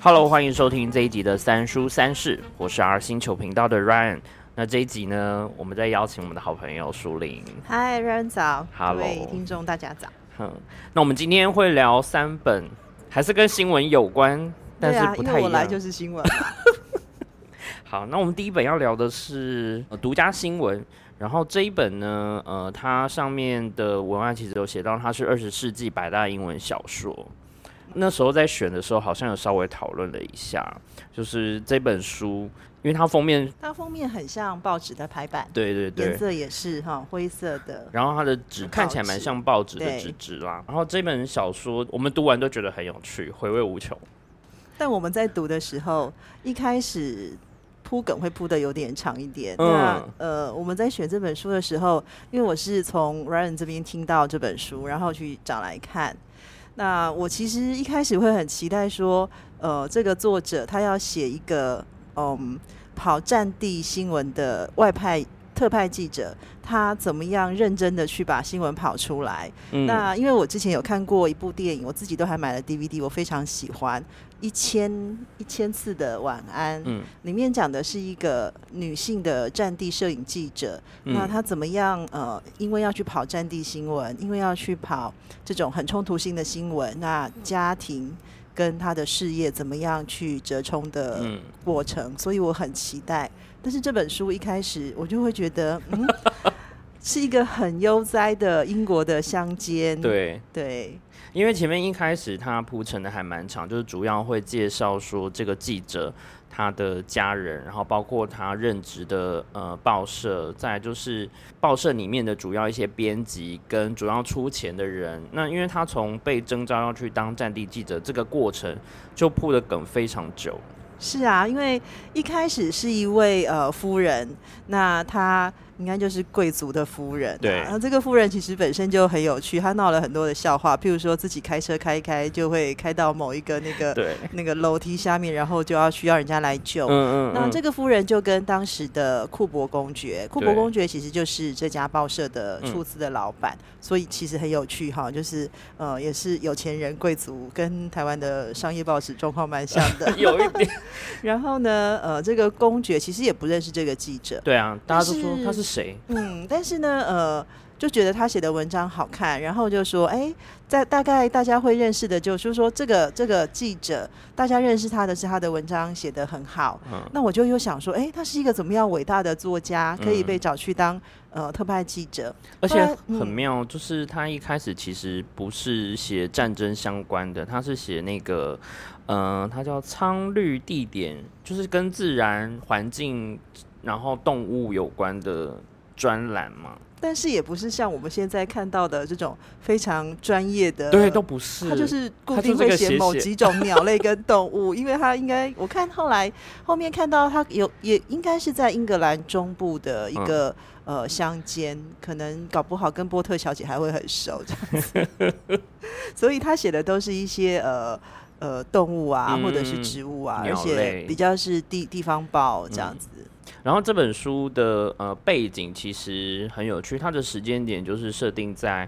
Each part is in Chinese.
Hello，欢迎收听这一集的三叔三世，我是 R 星球频道的 Ryan。那这一集呢，我们在邀请我们的好朋友舒玲。嗨，Ryan 早 Hello 各位听众大家早。哼，那我们今天会聊三本，还是跟新闻有关，但是不太一样。我来就是新闻。好，那我们第一本要聊的是呃独家新闻。然后这一本呢，呃，它上面的文案其实有写到，它是二十世纪百大英文小说。那时候在选的时候，好像有稍微讨论了一下，就是这本书，因为它封面，它封面很像报纸的排版，对对对颜，色也是哈灰色的。然后它的纸看起来蛮像报纸的纸质啦。然后这本小说我们读完都觉得很有趣，回味无穷。但我们在读的时候，一开始铺梗会铺的有点长一点。嗯那呃，我们在选这本书的时候，因为我是从 Ryan 这边听到这本书，然后去找来看。那我其实一开始会很期待说，呃，这个作者他要写一个嗯跑战地新闻的外派特派记者，他怎么样认真的去把新闻跑出来。嗯，那因为我之前有看过一部电影，我自己都还买了 DVD，我非常喜欢《一千一千次的晚安》。嗯里面讲的是一个女性的战地摄影记者，那嗯她怎么样？呃，因为要去跑战地新闻，因为要去跑这种很冲突性的新闻，那家庭跟她的事业怎么样去折冲的嗯，过程，所以我很期待。但是这本书一开始我就会觉得，嗯，是一个很悠哉的英国的乡间，对。对，因为前面一开始他铺陈的还蛮长，就是主要会介绍说这个记者他的家人，然后包括他任职的呃报社，再就是报社里面的主要一些编辑跟主要出钱的人。那因为他从被征召要去当战地记者这个过程，就铺的梗非常久。是啊，因为一开始是一位呃夫人，那她应该就是贵族的夫人、啊。对。然后这个夫人其实本身就很有趣，她闹了很多的笑话，譬如说自己开车开开就会开到某一个那个对，那个楼梯下面，然后就要需要人家来救。嗯嗯那这个夫人就跟当时的库伯公爵，库伯公爵其实就是这家报社的嗯出资的老板，所以其实很有趣哈，就是呃也是有钱人贵族，跟台湾的商业报纸状况蛮像的。有一点，然后呢，呃，这个公爵其实也不认识这个记者，对啊，大家都说他是谁？嗯，但是呢，呃，就觉得他写的文章好看，然后就说，哎，在大概大家会认识的，就是说这个这个记者，大家认识他的是他的文章写得很好。嗯，那我就又想说，哎，他是一个怎么样伟大的作家，可以嗯被找去当呃特派记者？而且很妙，就是他一开始其实不是写战争相关的，他是写那个，嗯、他叫苍绿地点，就是跟自然环境，然后动物有关的专栏嘛。但是也不是像我们现在看到的这种非常专业的，对，都不是。他就是固定会写某几种鸟类跟动物，因为他应该我看后来后面看到他有也应该是在英格兰中部的一个、呃乡间，可能搞不好跟波特小姐还会很熟这样子，所以他写的都是一些呃。呃，动物啊，或者是嗯植物啊，而且比较是地地方报这样嗯子。然后这本书的呃背景其实很有趣，它的时间点就是设定在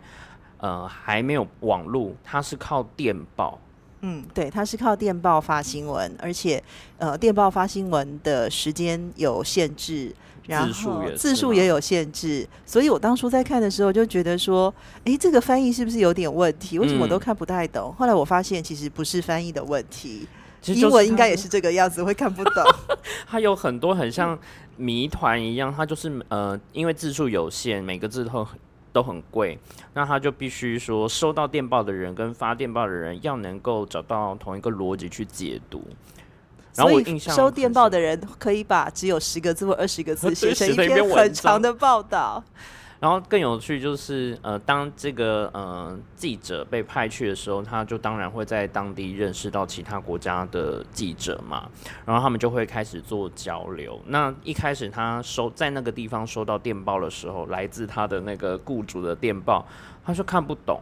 呃还没有网络，它是靠电报。嗯，对，它是靠电报发新闻，而且呃，电报发新闻的时间有限制，然后字数也是字数也有限制，所以我当初在看的时候就觉得说，哎，这个翻译是不是有点问题？为什么我都嗯看不太懂？后来我发现其实不是翻译的问题，英文应该也是这个样子，会看不懂。它有很多很像谜团一样，它就是呃，因为字数有限，每个字都很都很贵，那他就必须说收到电报的人跟发电报的人要能够找到同一个逻辑去解读。然后我印象收电报的人可以把只有十个字或二十个字 写成一篇很长的报道。然后更有趣就是，呃，当这个呃记者被派去的时候，他就当然会在当地认识到其他国家的记者嘛，然后他们就会开始做交流。那一开始他收在那个地方收到电报的时候，来自他的那个雇主的电报，他说看不懂，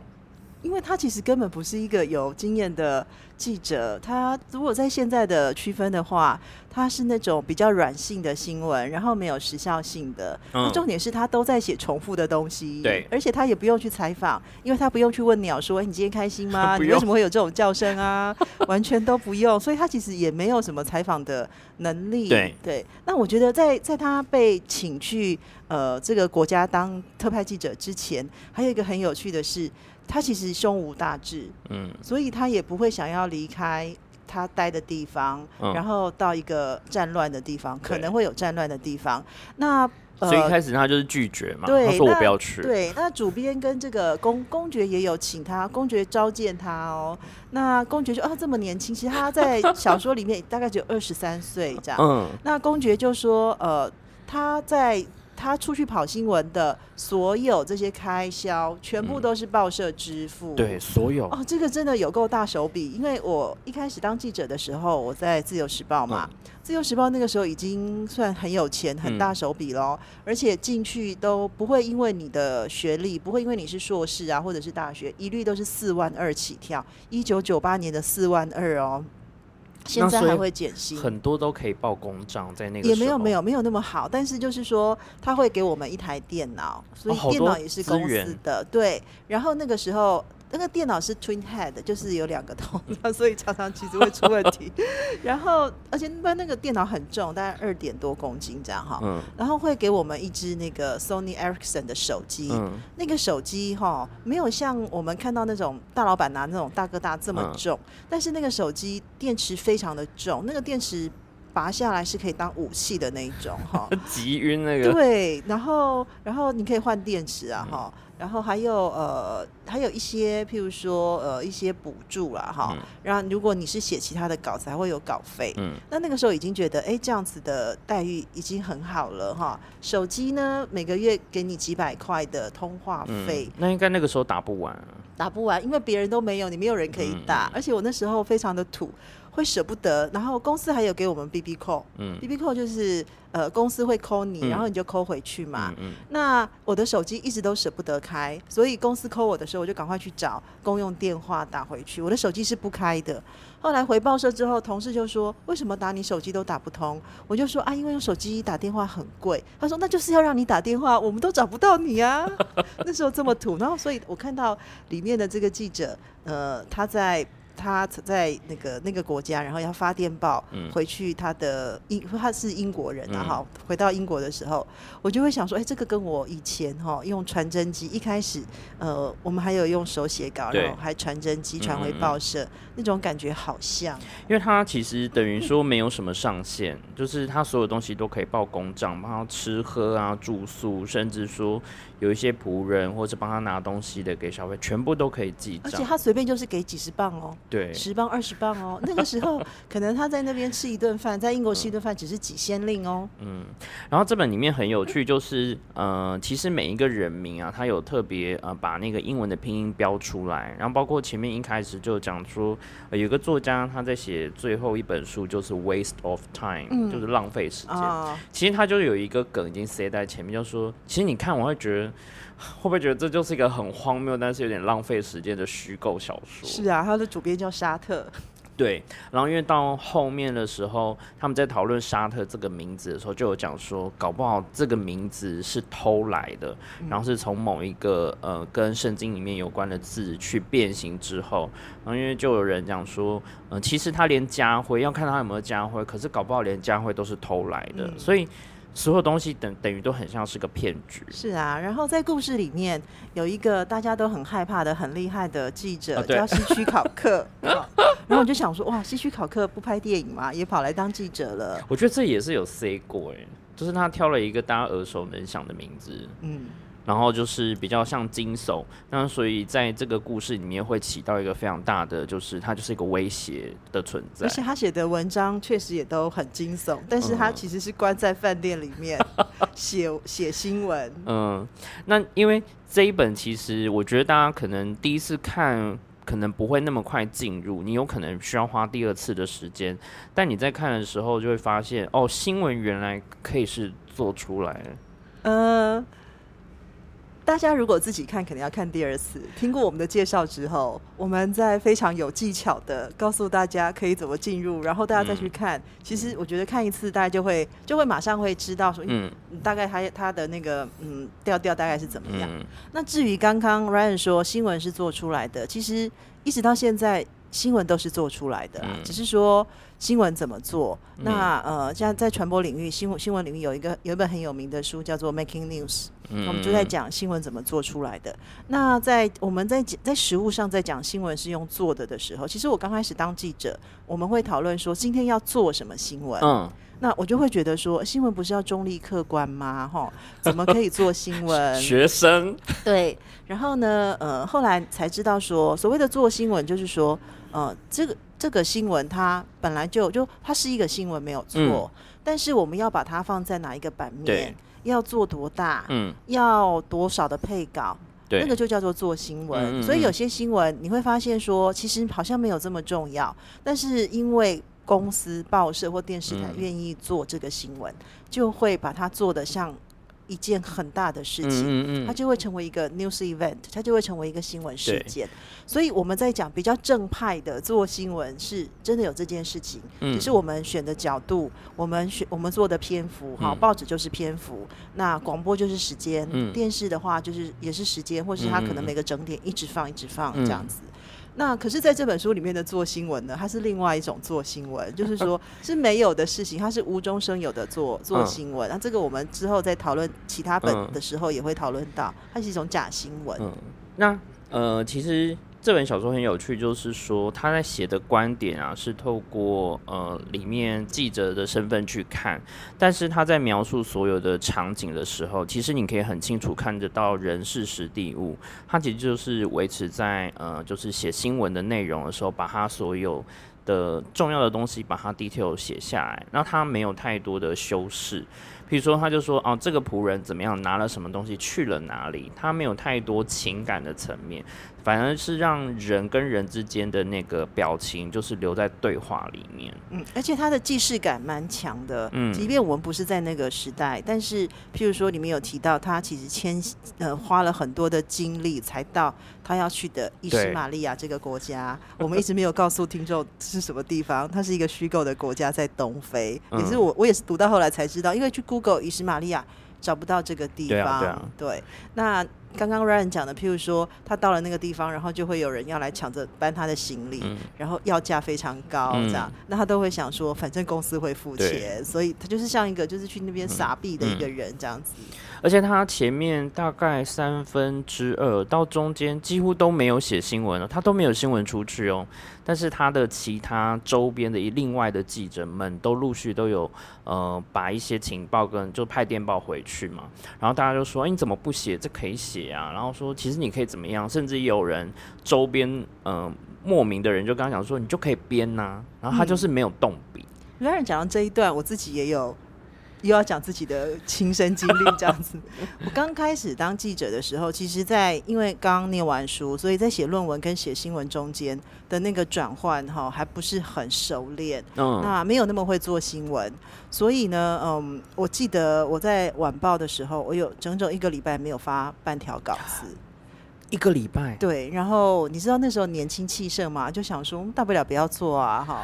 因为他其实根本不是一个有经验的记者，他如果在现在的区分的话，他是那种比较软性的新闻，然后没有时效性的。嗯重点是他都在写重复的东西，对，而且他也不用去采访，因为他不用去问鸟说：“哎，你今天开心吗？你为什么会有这种叫声啊？” 完全都不用，所以他其实也没有什么采访的能力。对对，那我觉得在在他被请去呃这个国家当特派记者之前，还有一个很有趣的是。他其实胸无大志，嗯，所以他也不会想要离开他待的地方，然后到一个战乱的地方，可能会有战乱的地方。那所以一开始他就是拒绝嘛，他说我不要去。对，那主编跟这个公公爵也有请他，公爵召见他哦。那公爵就哦这么年轻，其实他在小说里面大概只有二十三岁这样。嗯，那公爵就说呃他在。他出去跑新闻的所有这些开销，全部都是报社支付。对，所有哦，这个真的有够大手笔。因为我一开始当记者的时候，我在《自由时报》嘛，《自由时报》那个时候已经算很有钱、很大手笔喽。而且进去都不会因为你的学历，不会因为你是硕士啊，或者是大学，一律都是四万二起跳。一九九八年的四万二哦。现在还会减薪，很多都可以报公账，在那个也没有没有没有那么好，但是就是说他会给我们一台电脑，所以电脑也是公司的，对。然后那个时候。那个电脑是 Twin Head，就是有两个头，所以常常其实会出问题。然后，而且一般那个电脑很重，大概二点多公斤这样哈。嗯。然后会给我们一支那个 Sony Ericsson 的手机。嗯。那个手机哈，没有像我们看到那种大老板拿那种大哥大这么重，但是那个手机电池非常的重，那个电池拔下来是可以当武器的那一种哈。急晕那个。对，然后然后你可以换电池啊哈。然后还有呃，还有一些，譬如说呃，一些补助啦，哈。然后如果你是写其他的稿子，还会有稿费。嗯。那那个时候已经觉得，哎，这样子的待遇已经很好了，哈。手机呢，每个月给你几百块的通话费。那应该那个时候打不完。打不完，因为别人都没有，你没有人可以打。而且我那时候非常的土。会舍不得，然后公司还有给我们 B B call，嗯，B B call 就是呃公司会 call 你，然后你就 call 回去嘛。嗯，那我的手机一直都舍不得开，所以公司 call 我的时候，我就赶快去找公用电话打回去。我的手机是不开的。后来回报社之后，同事就说：“为什么打你手机都打不通？”我就说：“啊，因为用手机打电话很贵。”他说：“那就是要让你打电话，我们都找不到你啊。”那时候这么土，然后所以我看到里面的这个记者，呃，他在。他在那个那个国家，然后要发电报回去。他的英他是英国人啊，哈，回到英国的时候，我就会想说，哎，这个跟我以前哈用传真机，一开始呃，我们还有用手写稿，然后还传真机传回报社，那种感觉好像。因为他其实等于说没有什么上限，就是他所有东西都可以报公账，帮他吃喝啊、住宿，甚至说。有一些仆人或者帮他拿东西的给小费，全部都可以记账，而且他随便就是给几十磅哦，对，十磅二十磅哦。那个时候 可能他在那边吃一顿饭，在英国吃一顿饭只是几先令哦。嗯，然后这本里面很有趣，就是呃，其实每一个人名啊，他有特别呃把那个英文的拼音标出来，然后包括前面一开始就讲说，有个作家他在写最后一本书就是 waste of time，就是浪费时间。其实他就有一个梗已经塞在前面，就说其实你看我会觉得。会不会觉得这就是一个很荒谬，但是有点浪费时间的虚构小说？是啊，他的主编叫沙特。对，然后因为到后面的时候，他们在讨论沙特这个名字的时候，就有讲说，搞不好这个名字是偷来的，然后是从某一个呃跟圣经里面有关的字去变形之后，然后因为就有人讲说，嗯，其实他连家徽要看他有没有家徽，可是搞不好连家徽都是偷来的，所以。所有东西等等于都很像是个骗局。是啊，然后在故事里面有一个大家都很害怕的很厉害的记者叫西区考克，然后我就想说，哇，西区考克不拍电影嘛，也跑来当记者了。我觉得这也是有 say 过哎，就是他挑了一个大家耳熟能详的名字，嗯。然后就是比较像惊悚，那所以在这个故事里面会起到一个非常大的，就是它就是一个威胁的存在。而且他写的文章确实也都很惊悚，但是他其实是关在饭店里面写写新闻。嗯，那因为这一本其实我觉得大家可能第一次看可能不会那么快进入，你有可能需要花第二次的时间，但你在看的时候就会发现，哦，新闻原来可以是做出来。嗯。大家如果自己看，肯定要看第二次。听过我们的介绍之后，我们在非常有技巧的告诉大家可以怎么进入，然后大家再去看。其实我觉得看一次，大家就会就会马上会知道说，嗯，大概他他的那个嗯调调大概是怎么样。那至于刚刚 Ryan 说新闻是做出来的，其实一直到现在。新闻都是做出来的，只是说新闻怎么做。那呃，像在传播领域，新闻新闻领域有一个有一本很有名的书叫做《Making News》，我们就在讲新闻怎么做出来的。那在我们在在实物上在讲新闻是用做的的时候，其实我刚开始当记者，我们会讨论说今天要做什么新闻。嗯，那我就会觉得说新闻不是要中立客观吗？哈，怎么可以做新闻？学生对，然后呢，呃，后来才知道说，所谓的做新闻就是说。呃，这个这个新闻它本来就就它是一个新闻没有错，但是我们要把它放在哪一个版面，要做多大，嗯，要多少的配稿，那个就叫做做新闻。所以有些新闻你会发现说，其实好像没有这么重要，但是因为公司、报社或电视台愿意做这个新闻，就会把它做的像。一件很大的事情，它就会成为一个 news event，它就会成为一个新闻事件。所以我们在讲比较正派的做新闻，是真的有这件事情，只是我们选的角度，我们选我们做的篇幅，好，报纸就是篇幅，那广播就是时间，电视的话就是也是时间，或是它可能每个整点一直放一直放这样子。那可是，在这本书里面的做新闻呢，它是另外一种做新闻，就是说是没有的事情，它是无中生有的做做新闻。那这个我们之后在讨论其他本的时候也会讨论到，它是一种假新闻。嗯，那呃，其实。这本小说很有趣，就是说他在写的观点啊，是透过呃里面记者的身份去看，但是他在描述所有的场景的时候，其实你可以很清楚看得到人事实地物，他其实就是维持在呃就是写新闻的内容的时候，把他所有的重要的东西把它 detail 写下来，那他没有太多的修饰，比如说他就说哦这个仆人怎么样拿了什么东西去了哪里，他没有太多情感的层面。反而是让人跟人之间的那个表情，就是留在对话里面。嗯，而且它的既视感蛮强的。嗯，即便我们不是在那个时代，但是譬如说里面有提到，他其实迁呃花了很多的精力才到他要去的伊斯玛利亚这个国家。我们一直没有告诉听众是什么地方，它是一个虚构的国家，在东非。也是我我也是读到后来才知道，因为去 Google 伊斯玛利亚找不到这个地方。对，那。刚刚 Ryan 讲的，譬如说他到了那个地方，然后就会有人要来抢着搬他的行李，然后要价非常高，这样，那他都会想说，反正公司会付钱，所以他就是像一个就是去那边撒币的一个人这样子。而且他前面大概三分之二到中间几乎都没有写新闻了，他都没有新闻出去哦。但是他的其他周边的另外的记者们都陆续都有呃把一些情报跟就派电报回去嘛，然后大家就说：“哎，你怎么不写？这可以写啊。”然后说：“其实你可以怎么样？”甚至有人周边嗯莫名的人就跟他讲说：“你就可以编呐。”然后他就是没有动笔。有人讲到这一段，我自己也有。又要讲自己的亲身经历这样子。我刚开始当记者的时候，其实，在因为刚念完书，所以在写论文跟写新闻中间的那个转换哈，还不是很熟练。嗯。那没有那么会做新闻，所以呢，嗯，我记得我在晚报的时候，我有整整一个礼拜没有发半条稿子。一个礼拜。对。然后你知道那时候年轻气盛嘛，就想说大不了不要做啊，哈。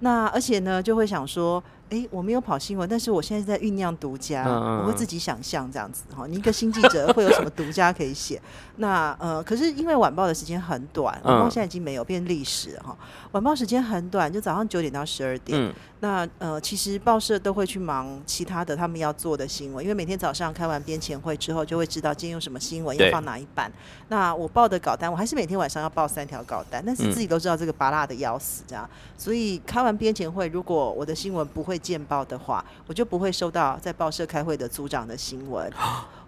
那而且呢，就会想说。哎，我没有跑新闻，但是我现在在酝酿独家，我会自己想象这样子哈。你一个新记者会有什么独家可以写？那呃，可是因为晚报的时间很短，晚报现在已经没有变历史哈。晚报时间很短，就早上九点到十二点。那呃，其实报社都会去忙其他的他们要做的新闻，因为每天早上开完编前会之后，就会知道今天有什么新闻要放哪一版。那我报的稿单，我还是每天晚上要报三条稿单，但是自己都知道这个拔辣的要死这样。所以开完编前会，如果我的新闻不会见报的话，我就不会收到在报社开会的组长的新闻。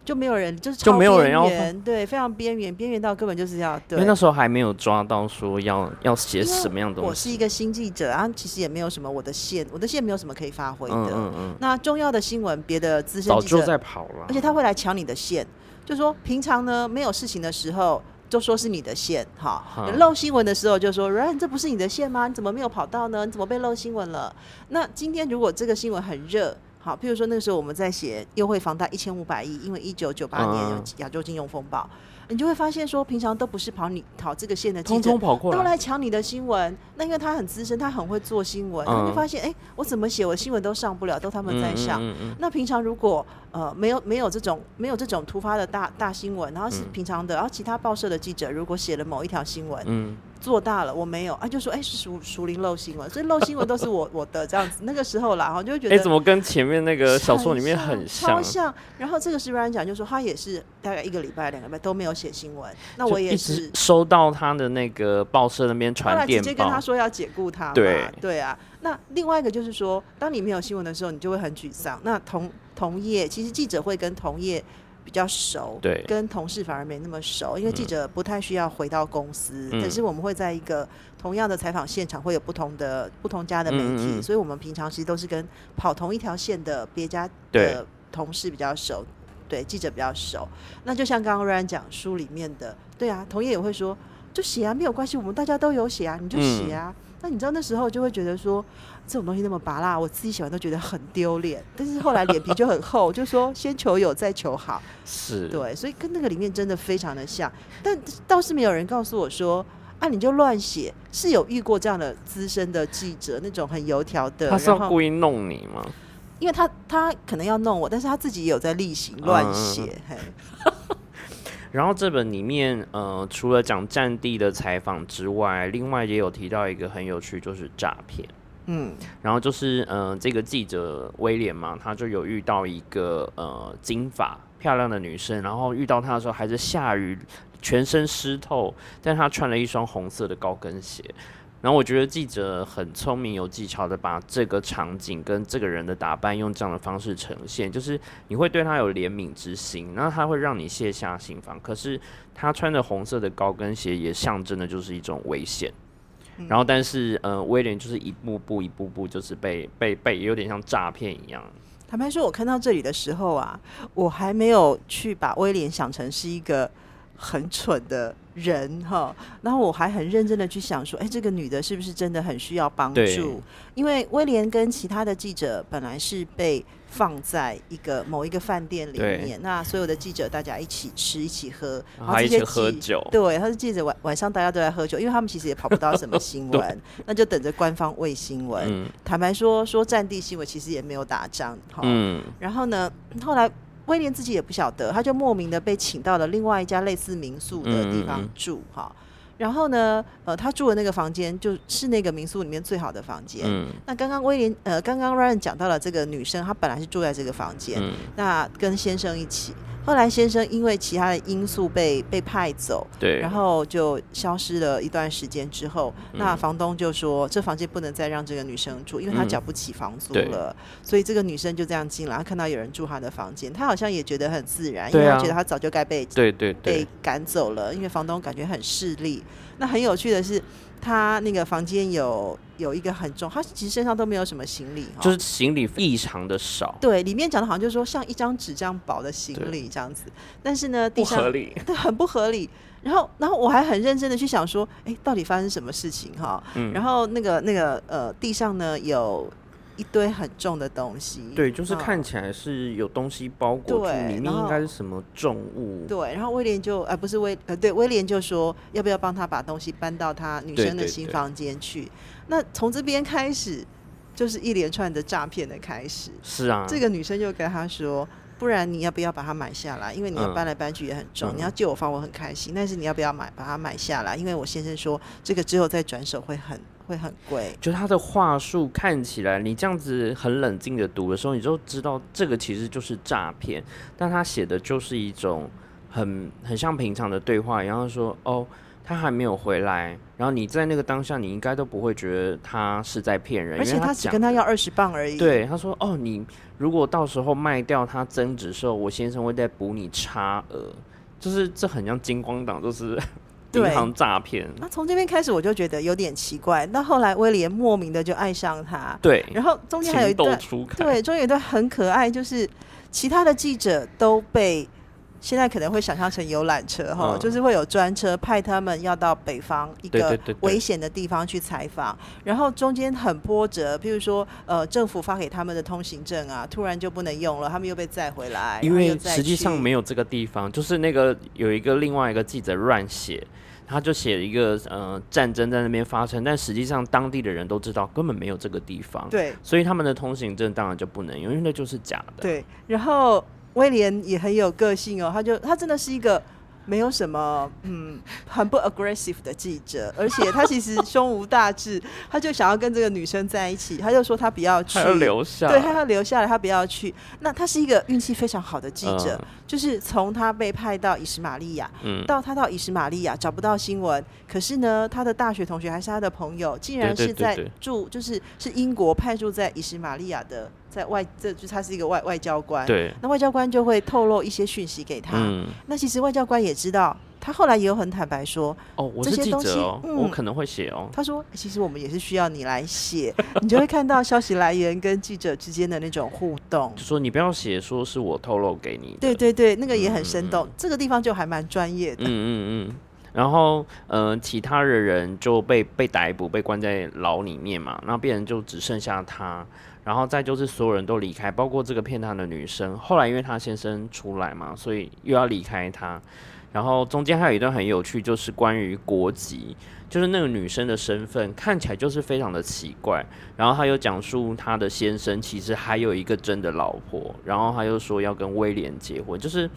就没有人，就是就没有人要对，非常边缘，边缘到根本就是要对。因为那时候还没有抓到说要要写什么样的东西。我是一个新记者，然后其实也没有什么我的线，我的线没有什么可以发挥的。嗯嗯嗯。那重要的新闻，别的资深记者在跑了，而且他会来抢你的线，就说平常呢没有事情的时候就说是你的线，哈，漏新闻的时候就说 Ryan 这不是你的线吗？你怎么没有跑到呢？你怎么被漏新闻了？那今天如果这个新闻很热。好，譬如说那个时候我们在写优惠房贷一千五百亿，因为一九九八年有嗯亚洲金融风暴，你就会发现说，平常都不是跑你跑这个线的记者通通。跑过都来，抢你的新闻，那因为他很资深，他很会做新闻，他就嗯发现，哎、我怎么写我新闻都上不了，都他们在上。嗯嗯嗯那平常如果呃没有没有这种没有这种突发的大大新闻，然后是嗯平常的，然后其他报社的记者如果写了某一条新闻，嗯，做大了，我没有，啊，就说哎、是属属灵漏新闻，所以漏新闻都是我 我的这样子。那个时候啦，哈，就会觉哎、得怎么跟前面那个小说里面很像超像。然后这个是 Ryan 讲，就说他也是大概一个礼拜、两个礼拜都没有写新闻，那我也是。收到他的那个报社那边后来直传电报接跟他，说要解雇他嘛，对对啊。那另外一个就是说，当你没有新闻的时候，你就会很沮丧。那同同业，其实记者会跟同业比较熟，对。跟同事反而没那么熟，因为记者不太需要回到公司，嗯可是我们会在一个同样的采访现场，会有不同的不同家的媒体，嗯嗯嗯。所以我们平常其实都是跟跑同一条线的别家的同事比较熟，对记者比较熟。那就像刚刚 Ryan 讲书里面的，对啊，同业也会说，就写啊，没有关系，我们大家都有写啊，你就写啊。嗯那你知道那时候就会觉得说，这种东西那么拔辣，我自己喜欢都觉得很丢脸。但是后来脸皮就很厚，就说先求有再求好。是，对，所以跟那个里面真的非常的像，但倒是没有人告诉我说。啊，你就乱写，是有遇过这样的资深的记者，那种很油条的，他是要故意弄你吗？因为他他可能要弄我，但是他自己也有在例行乱嗯写，嘿，然后这本里面，呃，除了讲战地的采访之外，另外也有提到一个很有趣，就是诈骗。嗯然后就是，呃，这个记者威廉嘛，他就有遇到一个呃金发漂亮的女生，然后遇到她的时候还是下雨，全身湿透，但她穿了一双红色的高跟鞋。然后我觉得记者很聪明有技巧的把这个场景跟这个人的打扮用这样的方式呈现，就是你会对他有怜悯之心，然后他会让你卸下心防。可是他穿着红色的高跟鞋也象征的就是一种危险。然后，但是呃，威廉就是一步步、一步步，就是被被被，有点像诈骗一样。坦白说，我看到这里的时候啊，我还没有去把威廉想成是一个很蠢的人哈，然后我还很认真的去想说，哎，这个女的是不是真的很需要帮助？因为威廉跟其他的记者本来是被放在一个某一个饭店里面，那所有的记者大家一起吃、一起喝，然后还一起这些记喝酒，对，他是记者晚晚上大家都在喝酒，因为他们其实也跑不到什么 新闻，那就等着官方喂新闻。嗯。坦白说，说战地新闻其实也没有打仗，哈、嗯，然后呢，后来威廉自己也不晓得，他就莫名的被请到了另外一家类似民宿的地方住，哈、然后呢，呃，他住的那个房间就是那个民宿里面最好的房间。嗯那刚刚威廉，呃，刚刚 Ryan 讲到了这个女生，她本来是住在这个房间，嗯，那跟先生一起。后来先生因为其他的因素被被派走，对，然后就消失了一段时间之后，那嗯。房东就说这房间不能再让这个女生住，因为她嗯。缴不起房租对。了，所以这个女生就这样进来，她看到有人住她的房间，她好像也觉得很自然，因为她觉得她早就该被对对被对，赶走了，因为房东感觉很势利。那很有趣的是，她那个房间有有一个很重，他其实身上都没有什么行李，就是行李异常的少，对，里面讲的好像就是说像一张纸这样薄的行李这样子，但是呢，地不上合理。对，很不合理。然后，然后我还很认真的去想说，哎，到底发生什么事情哈？嗯然后那个那个呃，地上呢有一堆很重的东西，对，就是嗯看起来是有东西包裹住，里面应该是什么重物。对。然后威廉就呃不是威呃对威廉就说要不要帮他把东西搬到他女生的新房间去？那从这边开始就是一连串的诈骗的开始。是啊，这个女生就跟他说。不然你要不要把它买下来？因为你要嗯搬来搬去也很重，嗯你要借我房我很开心，但是你要不要买把它买下来？因为我先生说这个之后再转手会很会很贵。就他的话术看起来，你这样子很冷静的读的时候，你就知道这个其实就是诈骗，但他写的就是一种很很像平常的对话然后，说哦，他还没有回来，然后你在那个当下，你应该都不会觉得他是在骗人，而且他只跟他要二十磅而已。，对，他说：“哦，你如果到时候卖掉它增值的时候，我先生会再补你差额。”就是这很像金光党，就是银对行诈骗。那从这边开始我就觉得有点奇怪。那后来威廉莫名的就爱上他，对，然后中间还有一段，对，中间有一段很可爱，就是其他的记者都被现在可能会想象成游览车哈，嗯。就是会有专车派他们要到北方一个危险的地方去采访，然后中间很波折，譬如说呃政府发给他们的通行证啊，突然就不能用了，他们又被载回来，因为实际上没有这个地方，就是那个有一个另外一个记者乱写，他就写了一个呃战争在那边发生，但实际上当地的人都知道根本没有这个地方，对。所以他们的通行证当然就不能用，因为那就是假的。对，然后威廉也很有个性哦，他就他真的是一个。没有什么，嗯，很不 aggressive 的记者，而且他其实胸无大志，他就想要跟这个女生在一起，他就说他不要去，他要留下，对，他要留下来，他不要去。那他是一个运气非常好的记者，嗯就是从他被派到以实玛利亚，嗯，到他到以实玛利亚找不到新闻，可是呢，他的大学同学还是他的朋友，竟然是在对对驻，就是是英国派驻在以实玛利亚的，在外，这就是他是一个外外交官。对，那外交官就会透露一些讯息给他。嗯，那其实外交官也知道，他后来也有很坦白说，哦，我是这些东西记者哦，嗯我可能会写哦，他说：“欸其实我们也是需要你来写，你就会看到消息来源跟记者之间的那种互动。就说你不要写说是我透露给你，对对对，那个也很生嗯动，这个地方就还蛮专业的。嗯嗯嗯。然后，呃，其他的人就被被逮捕，被关在牢里面嘛。那别人就只剩下他，然后再就是所有人都离开，包括这个骗他的女生。后来因为他先生出来嘛，所以又要离开他。然后中间还有一段很有趣，就是关于国籍，就是那个女生的身份看起来就是非常的奇怪。然后他又讲述他的先生其实还有一个真的老婆，然后他又说要跟威廉结婚，就是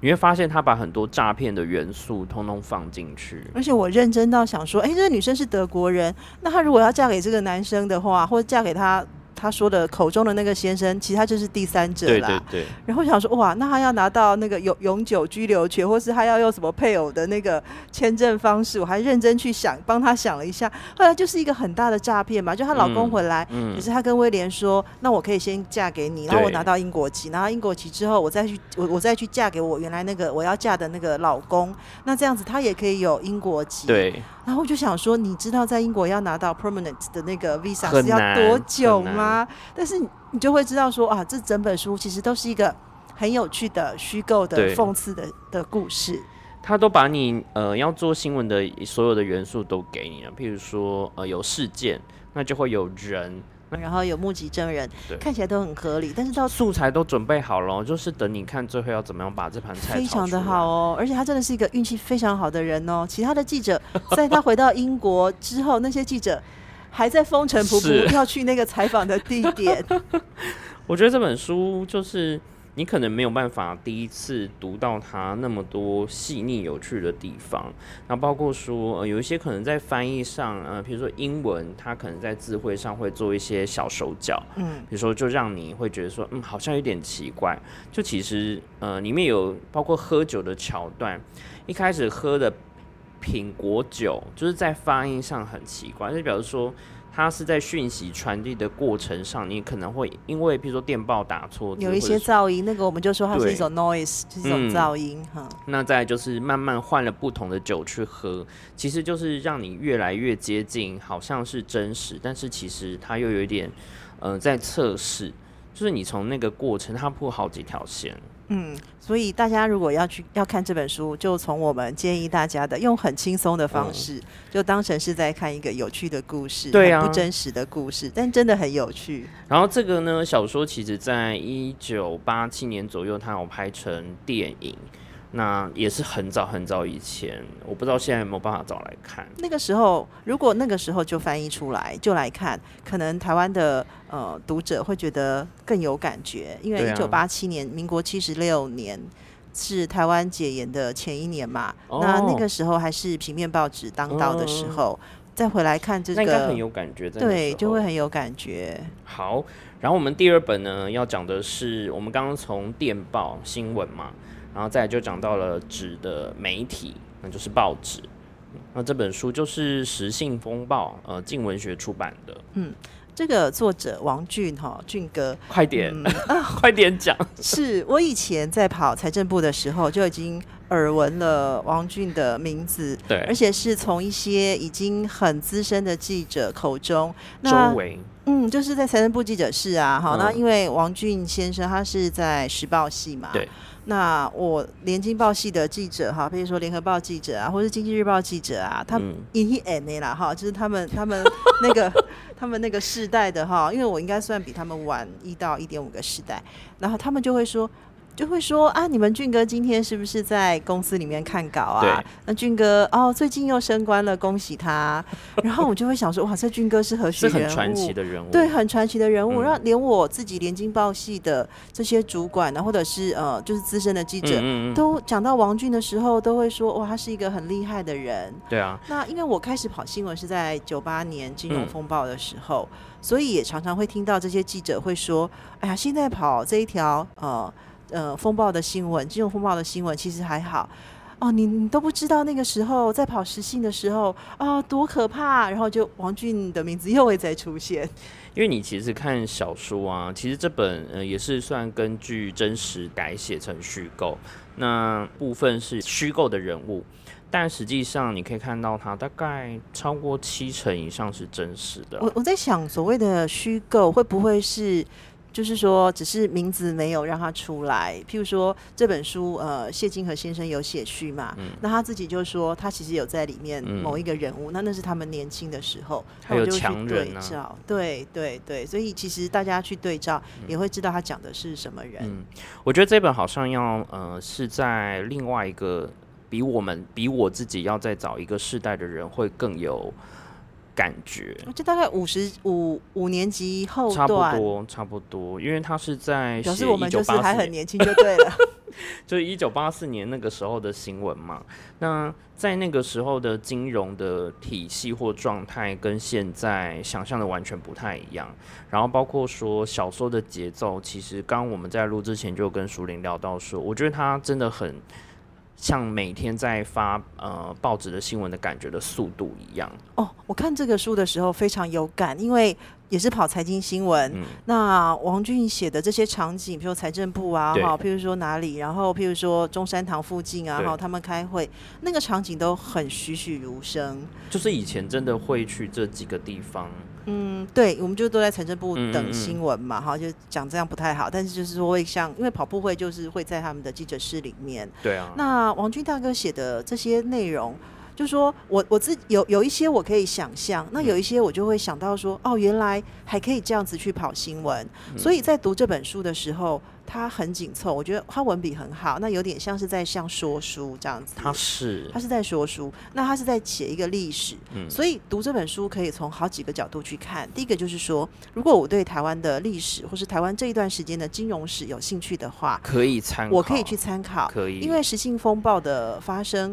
你会发现他把很多诈骗的元素通通放进去。而且我认真到想说，哎、这个女生是德国人，那她如果要嫁给这个男生的话，或者嫁给他他说的口中的那个先生，其实他就是第三者对啦。对对，然后想说，哇，那他要拿到那个永永久居留权，或是他要用什么配偶的那个签证方式，我还认真去想，帮他想了一下。后来就是一个很大的诈骗嘛，就她老公嗯回来，嗯可是她跟威廉说，那我可以先嫁给你，然后我拿到英国籍，拿到英国籍之后，我再去我我再去嫁给我原来那个我要嫁的那个老公，那这样子他也可以有英国籍。。对，然后我就想说，你知道在英国要拿到 permanent 的那个 visa 是要多久很吗？但是你就会知道说啊，这整本书其实都是一个很有趣的虚构的讽刺的的故事。他都把你呃要做新闻的所有的元素都给你了，譬如说呃有事件，那就会有人，然后有目击证人对，看起来都很合理，但是到素材都准备好了哦，就是等你看最后要怎么样把这盘菜非常的好哦，而且他真的是一个运气非常好的人哦。其他的记者在他回到英国之后，那些记者还在风尘仆仆要去那个采访的地点。我觉得这本书就是你可能没有办法第一次读到它那么多细腻有趣的地方，那包括说、呃、有一些可能在翻译上，呃，比如说英文，它可能在字汇上会做一些小手脚，嗯，比如说就让你会觉得说，嗯，好像有点奇怪。就其实呃，里面有包括喝酒的桥段，一开始喝的品果酒，就是在发音上很奇怪，就表示说。它是在讯息传递的过程上，你可能会因为比如说电报打错，有一些噪音，那个我们就说它是一种 noise，就是一种嗯噪音哈。那再就是慢慢换了不同的酒去喝，其实就是让你越来越接近，好像是真实，但是其实它又有一点，呃，在测试，就是你从那个过程，它铺好几条线，嗯，所以大家如果要去要看这本书，就从我们建议大家的，用很轻松的方式，就当成是在看一个有趣的故事，对啊。不真实的故事，但真的很有趣。然后这个呢，小说其实在一九八七年左右，它有拍成电影，那也是很早很早以前，我不知道现在有没有办法找来看。那个时候，如果那个时候就翻译出来，就来看，可能台湾的呃读者会觉得更有感觉，因为一九八七年，民国七十六年。是台湾解严的前一年嘛？哦那那个时候还是平面报纸当道的时候，再回来看这个那应该很，有感觉对，就会很有感觉。好，然后我们第二本呢要讲的是，我们刚刚从电报新闻嘛，然后再就讲到了纸的媒体，那就是报纸。那这本书就是《时信风暴》，呃，静文学出版的。嗯这个作者王俊哈俊哥，快点，嗯 快点讲。是我以前在跑财政部的时候就已经耳闻了王俊的名字，对而，且是从一些已经很资深的记者口中。那周围，嗯，就是在财政部记者室啊。好，那嗯因为王俊先生他是在时报系嘛，对。那我联经报系的记者哈，比如说联合报记者啊，或是经济日报记者啊，他嗯一 N 的啦哈，就是他们他们 那个他们那个世代的哈，因为我应该算比他们晚一到一点五个世代，然后他们就会说。就会说啊，你们俊哥今天是不是在公司里面看稿啊？那俊哥哦，最近又升官了，恭喜他。然后我就会想说，哇，这俊哥是何许人物？是很传奇的人物。对，很传奇的人物，嗯让连我自己连经报系的这些主管呢，或者是呃，就是资深的记者，嗯嗯嗯，都讲到王俊的时候，都会说哇，他是一个很厉害的人。对啊，那因为我开始跑新闻是在九八年金融嗯风暴的时候，所以也常常会听到这些记者会说，哎呀，现在跑这一条呃呃风暴的新闻，金融风暴的新闻其实还好。哦，你你都不知道那个时候在跑实信的时候啊、多可怕！然后就王俊的名字又会再出现。因为你其实看小说啊，其实这本呃也是算根据真实改写成虚构，那部分是虚构的人物，但实际上你可以看到它大概超过七成以上是真实的。我我在想，所谓的虚构会不会是，就是说，只是名字没有让他出来？譬如说这本书，呃，谢金河先生有写序嘛，嗯。那他自己就说他其实有在里面嗯。某一个人物，那那是他们年轻的时候，还有强人啊。照，对对对，所以其实大家去对照，也会知道他讲的是什么人。嗯，我觉得这本好像要呃是在另外一个比我们比我自己要再找一个世代的人会更有感觉。就大概五十五五年级后差不，多，差不多，因为他是在写表示我们就是还很年轻就对了。就是一九八四年那个时候的新闻嘛。那在那个时候的金融的体系或状态，跟现在想象的完全不太一样。然后包括说小说的节奏，其实刚刚我们在录之前就跟淑玲聊到说，我觉得他真的很。像每天在发呃报纸的新闻的感觉的速度一样，哦，我看这个书的时候非常有感，因为也是跑财经新闻。嗯那王俊写的这些场景，比如财政部啊，对哈，譬如说哪里，然后譬如说中山堂附近啊，对哈，他们开会，那个场景都很栩栩如生。就是以前真的会去这几个地方，嗯，对，我们就都在财政部等新闻嘛，哈，就讲这样不太好，但是就是说会像，因为跑步会就是会在他们的记者室里面，对啊，那王军大哥写的这些内容，就说我我自己有有一些我可以想象，那有一些我就会想到说，哦，原来还可以这样子去跑新闻。所以在读这本书的时候，它很紧凑，我觉得他文笔很好，那有点像是在像说书这样子。他是他是在说书，那他是在写一个历史，嗯所以读这本书可以从好几个角度去看。第一个就是说，如果我对台湾的历史或是台湾这一段时间的金融史有兴趣的话，可以参考，我可以去参考。可以，因为时性风暴的发生，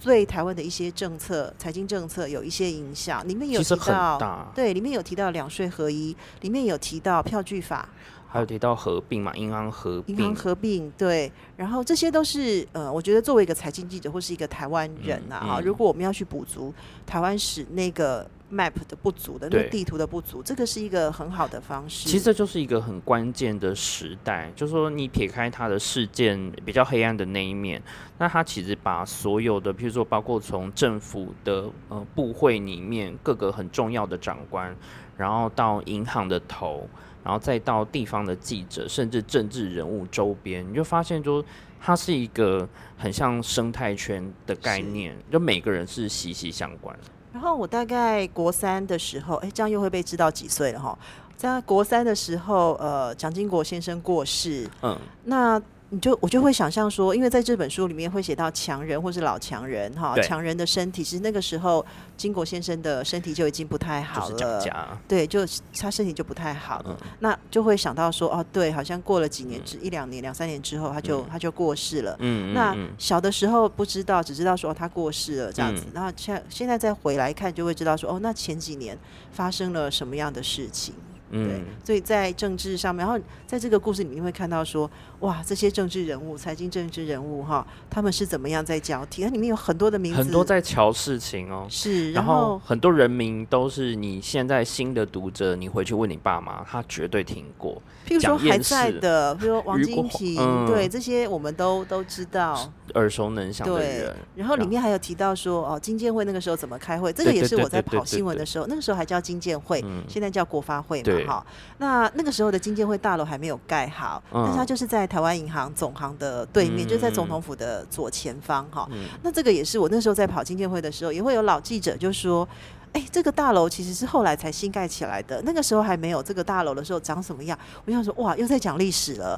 对台湾的一些政策、财经政策有一些影响。里面有提到，对，里面有提到两税合一，里面有提到票据法、还有提到合并嘛，银行合并，银行合并，对，然后这些都是呃，我觉得作为一个财经记者或是一个台湾人啊，哈、嗯嗯如果我们要去补足台湾史那个 map 的不足的那个地图的不足，这个是一个很好的方式。其实这就是一个很关键的时代，就是说你撇开它的事件比较黑暗的那一面，那它其实把所有的，譬如说包括从政府的呃部会里面各个很重要的长官，然后到银行的头，然后再到地方的记者，甚至政治人物周边，你就发现说它是一个很像生态圈的概念，就每个人是息息相关。然后我大概国三的时候，哎，这样又会被知道几岁了哈。在国三的时候，呃，蒋经国先生过世，嗯，那你就我就会想象说，因为在这本书里面会写到强人或是老强人哈，强人的身体，其实那个时候金国先生的身体就已经不太好了，家，对，就他身体就不太好了，嗯那就会想到说，哦，对，好像过了几年之、一两年、两三年之后，他就、嗯他就过世了。嗯，嗯那嗯小的时候不知道，只知道说、哦他过世了这样子。嗯然后现现在再回来看，就会知道说哦，那前几年发生了什么样的事情。对，所以在政治上面，然后在这个故事里面会看到说，哇，这些政治人物、财经政治人物哈，他们是怎么样在交替？它里面有很多的名字，很多在瞧事情哦。是，然后很多人名都是你现在新的读者，你回去问你爸妈，他绝对听过。譬如说还在的，譬如说王金平，对这些我们都都知道，耳熟能详的人。然后里面还有提到说，哦，金建会那个时候怎么开会？这个也是我在跑新闻的时候，那个时候还叫金建会，现在叫国发会嘛，哈。那那个时候的金建会大楼还没有盖好，但是它就是在台湾银行总行的对面，就在总统府的左前方，哈。那这个也是我那时候在跑金建会的时候，也会有老记者就说。哎，这个大楼其实是后来才新盖起来的，那个时候还没有这个大楼的时候长什么样？我想说，哇，又在讲历史了。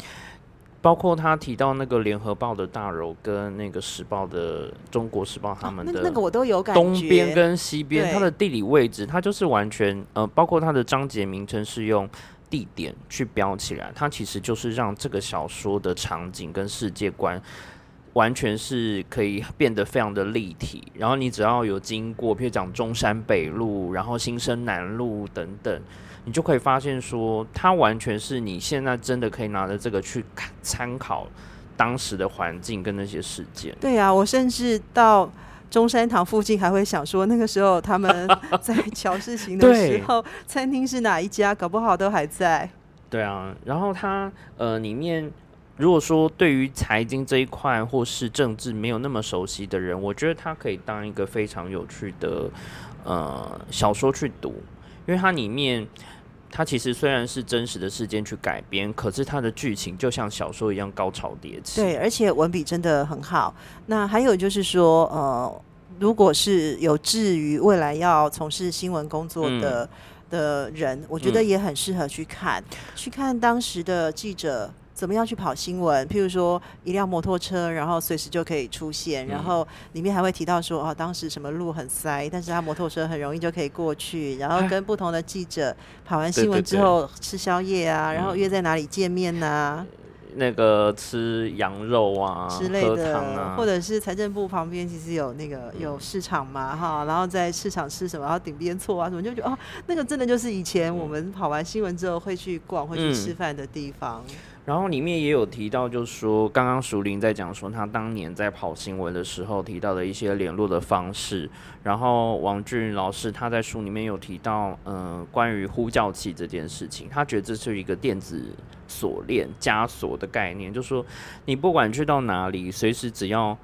包括他提到那个联合报的大楼跟那个时报的中国时报他们的那个我都有感觉，东边跟西边它的地理位置，它就是完全呃，包括它的章节名称是用地点去标起来，它其实就是让这个小说的场景跟世界观。完全是可以变得非常的立体，然后你只要有经过，譬如讲中山北路，然后新生南路等等，你就可以发现说，它完全是你现在真的可以拿着这个去参考当时的环境跟那些事件。对啊，我甚至到中山堂附近还会想说，那个时候他们 在乔事情的时候，餐厅是哪一家？搞不好都还在。对啊，然后它呃里面。如果说对于财经这一块或是政治没有那么熟悉的人，我觉得它可以当一个非常有趣的呃小说去读，因为它里面它其实虽然是真实的事件去改编，可是它的剧情就像小说一样高潮迭起。对，而且文笔真的很好。那还有就是说，呃，如果是有志于未来要从事新闻工作的的人，我觉得也很适合去看，去看当时的记者。怎么样去跑新闻？譬如说一辆摩托车，然后随时就可以出现，然后里面还会提到说，哦，当时什么路很塞，但是他摩托车很容易就可以过去，然后跟不同的记者跑完新闻之后吃宵夜啊，然后约在哪里见面呐？那个吃羊肉啊之类的，或者是财政部旁边其实有那个有市场嘛，哈，然后在市场吃什么，然后顶边错啊什么，就觉得哦，那个真的就是以前我们跑完新闻之后会去逛、会去吃饭的地方。然后里面也有提到，就是说刚刚熟林在讲说他当年在跑新闻的时候提到的一些联络的方式。然后王俊老师他在书里面有提到，嗯，关于呼叫器这件事情，他觉得这是一个电子锁链枷锁的概念，就是说你不管去到哪里，随时只要。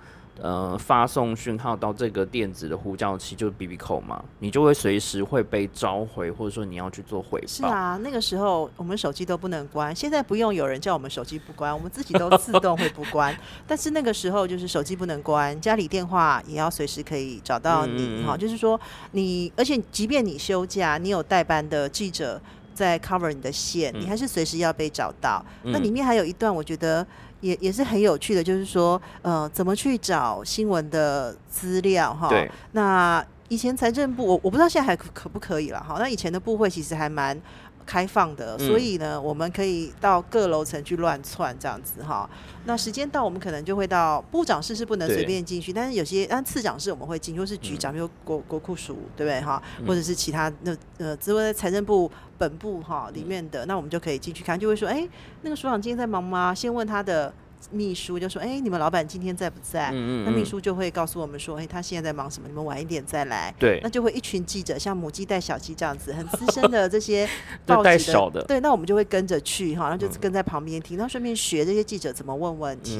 呃，发送讯号到这个电子的呼叫器，就是 B B 扣嘛，你就会随时会被召回，或者说你要去做回报。是啊，那个时候我们手机都不能关，现在不用有人叫我们手机不关，我们自己都自动会不关。但是那个时候就是手机不能关，家里电话也要随时可以找到你哈。就是说你，而且即便你休假，你有代班的记者在 cover 你的线，你还是随时要被找到。那里面还有一段，我觉得。也也是很有趣的，就是说，呃，怎么去找新闻的资料哈？对。那以前财政部，我我不知道现在还可不可以了哈。那以前的部会其实还蛮开放的，所以呢，我们可以到各楼层去乱窜这样子哈。那时间到，我们可能就会到部长室是不能随便进去，但是有些但次长室我们会进，或是局长，比如国国库署，对不对哈？或者是其他那呃，只会在财政部本部哈里面的，那我们就可以进去看，就会说，哎，那个署长今天在忙吗？先问他的。秘书就说：“哎，你们老板今天在不在？”那秘书就会告诉我们说：“哎，他现在在忙什么？你们晚一点再来。”对，那就会一群记者，像母鸡带小鸡这样子，很资深的这些 报纸的，对，那我们就会跟着去哈，然后就跟在旁边听，然后顺便学这些记者怎么问问题。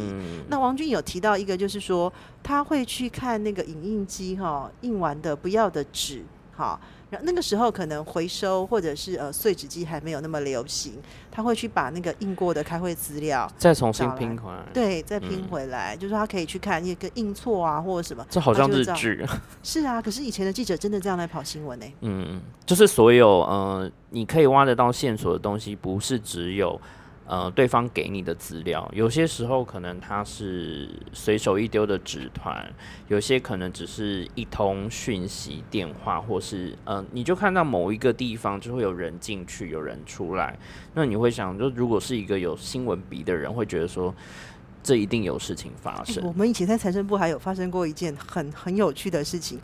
那王军有提到一个，就是说他会去看那个影印机哈，印完的不要的纸哈。那个时候可能回收或者是呃碎纸机还没有那么流行，他会去把那个印过的开会资料再重新拼回来，对，再拼回来，就是他可以去看一个印错啊或者什么。这好像日剧。是啊，可是以前的记者真的这样来跑新闻呢？嗯，就是所有呃，你可以挖得到线索的东西，不是只有。呃，对方给你的资料，有些时候可能他是随手一丢的纸团，有些可能只是一通讯息电话，或是呃，你就看到某一个地方就会有人进去，有人出来，那你会想，就如果是一个有新闻笔的人，会觉得说，这一定有事情发生。我们以前在财政部还有发生过一件很很有趣的事情。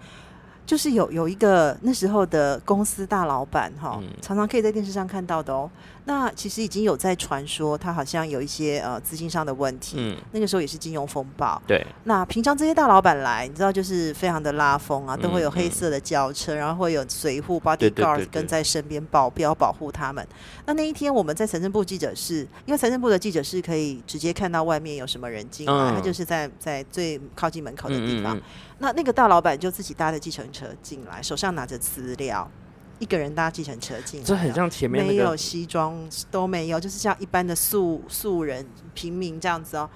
就是有有一个那时候的公司大老板哈，嗯常常可以在电视上看到的哦。那其实已经有在传说他好像有一些呃资金上的问题，嗯，那个时候也是金融风暴。对，那平常这些大老板来，你知道就是非常的拉风啊，都会有嗯黑色的轿车，然后会有随护对对对 bodyguard 对跟在身边保镖保护他们。那那一天我们在财政部记者室，因为财政部的记者室可以直接看到外面有什么人进来，嗯。他就是在在最靠近门口的地方。嗯嗯。那那个大老板就自己搭着计程车进来，手上拿着资料，一个人搭计程车进来哦，这很像前面那没有，西装都没有，就是像一般的素素人平民这样子哦。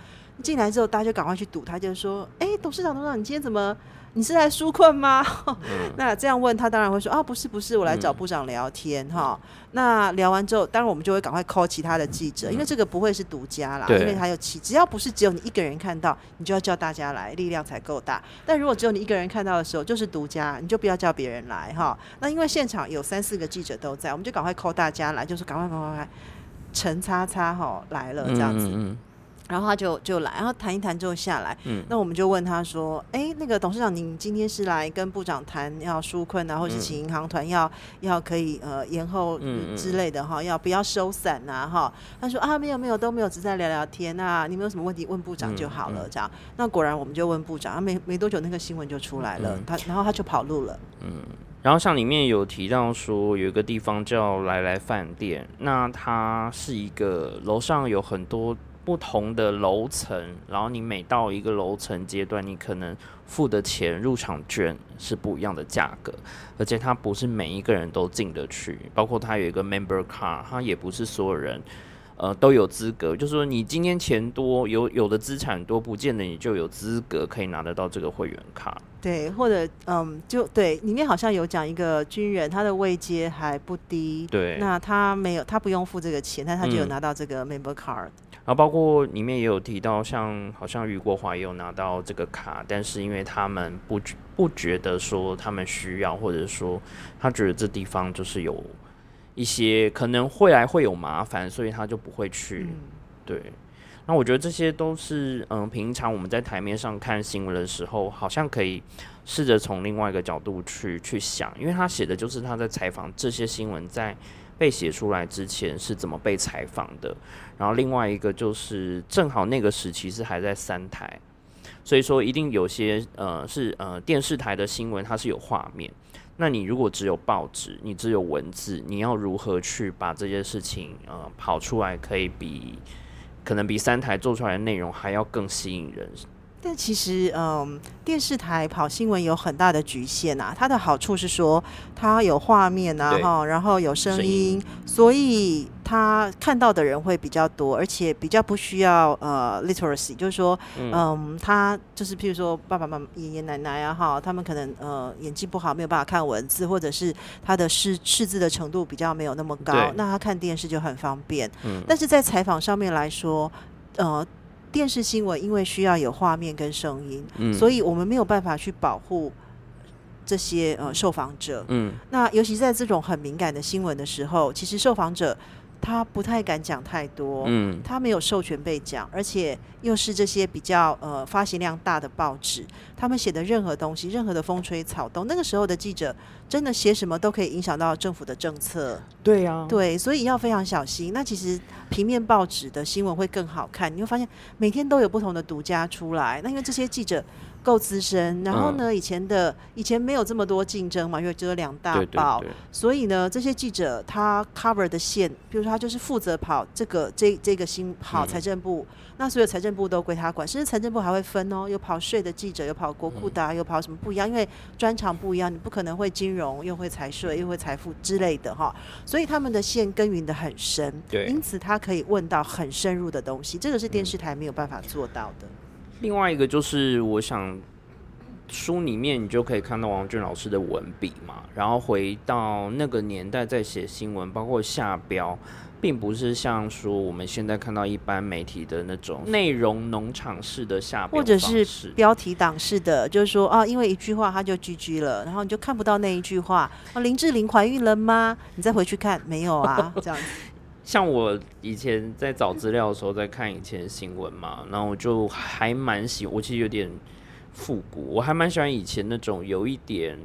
进来之后，大家就赶快去堵他，就说：“哎、董事长，董事长，你今天怎么？你是来纾困吗？”嗯 那这样问他，当然会说：“啊，不是，不是，我来找嗯部长聊天哈。那聊完之后，当然我们就会赶快 call 其他的记者，因为这个不会是独家啦，因为还有其只要不是只有你一个人看到，你就要叫大家来，力量才够大。但如果只有你一个人看到的时候，就是独家，你就不要叫别人来哈。那因为现场有三四个记者都在，我们就赶快 call 大家来，就是赶快赶快赶快，陈叉叉哈来了这样子。嗯然后他就就来，然后谈一谈之后下来，嗯那我们就问他说：“哎，那个董事长，您今天是来跟部长谈要纾困啊，或是嗯请银行团要、要可以呃延后嗯嗯之类的哈，要不要收伞呐、哈？”他说：“啊，没有没有都没有，只是在聊聊天啊，你们有什么问题问部长就好了。嗯嗯这样，那果然我们就问部长，啊、没没多久那个新闻就出来了，嗯他然后他就跑路了。嗯然后像里面有提到说，有一个地方叫来来饭店，那它是一个楼上有很多不同的楼层，然后你每到一个楼层阶段，你可能付的钱入场券是不一样的价格，而且它不是每一个人都进得去，包括它有一个 member card，它也不是所有人。呃，都有资格，就是说你今天钱多，有有的资产多，不见得你就有资格可以拿得到这个会员卡。对，或者嗯，就对，里面好像有讲一个军人，他的位阶还不低，对，那他没有，他不用付这个钱，但他就有嗯拿到这个 member card。然后包括里面也有提到，像好像余国华也有拿到这个卡，但是因为他们不觉不觉得说他们需要，或者说他觉得这地方就是有一些可能会来会有麻烦，所以他就不会去。嗯，对，那我觉得这些都是嗯，平常我们在台面上看新闻的时候，好像可以试着从另外一个角度去去想，因为他写的就是他在采访这些新闻在被写出来之前是怎么被采访的，然后另外一个就是正好那个时期是还在三台。所以说，一定有些呃是呃电视台的新闻，它是有画面。那你如果只有报纸，你只有文字，你要如何去把这些事情呃跑出来，可以比可能比三台做出来的内容还要更吸引人？但其实，嗯，电视台跑新闻有很大的局限啊。它的好处是说，它有画面啊，哈，然后有声声音，所以他看到的人会比较多，而且比较不需要呃 literacy，就是说，嗯嗯，他就是譬如说爸爸妈妈、爷爷奶奶啊，哈，他们可能呃眼睛不好，没有办法看文字，或者是他的识识字的程度比较没有那么高，那他看电视就很方便。嗯但是在采访上面来说，呃，电视新闻因为需要有画面跟声音，嗯所以我们没有办法去保护这些呃受访者。嗯那尤其在这种很敏感的新闻的时候，其实受访者他不太敢讲太多。嗯他没有授权被讲，而且又是这些比较呃发行量大的报纸，他们写的任何东西，任何的风吹草动，那个时候的记者真的写什么都可以影响到政府的政策。对呀、对，所以要非常小心。那其实平面报纸的新闻会更好看，你会发现每天都有不同的独家出来。那因为这些记者够资深，然后呢，以前的以前没有这么多竞争嘛，因为只有两大对对报，对，所以呢，这些记者他 cover 的线，比如说他就是负责跑这个这这个新跑嗯。财政部，那所有财政部都归他管，甚至财政部还会分哦，有跑税的记者，有跑国库的、啊，有跑什么不一样，因为专长不一样，你不可能会金融又会财税又会财富之类的哈，所以他们的线耕耘的很深，对。因此他可以问到很深入的东西，这个是电视台没有办法做到的。另外一个就是，我想书里面你就可以看到王俊老师的文笔嘛，然后回到那个年代在写新闻，包括下标，并不是像说我们现在看到一般媒体的那种内容农场式的下标或者是标题党式的，就是说啊，因为一句话他就 GG 了，然后你就看不到那一句话。啊，林志玲怀孕了吗？你再回去看，没有啊，这样子。像我以前在找资料的时候，在看以前的新闻嘛，然后我就还蛮喜，我其实有点复古，我还蛮喜欢以前那种有一点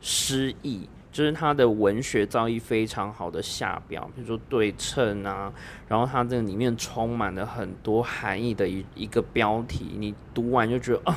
诗意。就是它的文学造诣非常好的下标，比如说对称啊，然后它这个里面充满了很多含义的一一个标题，你读完就觉得啊，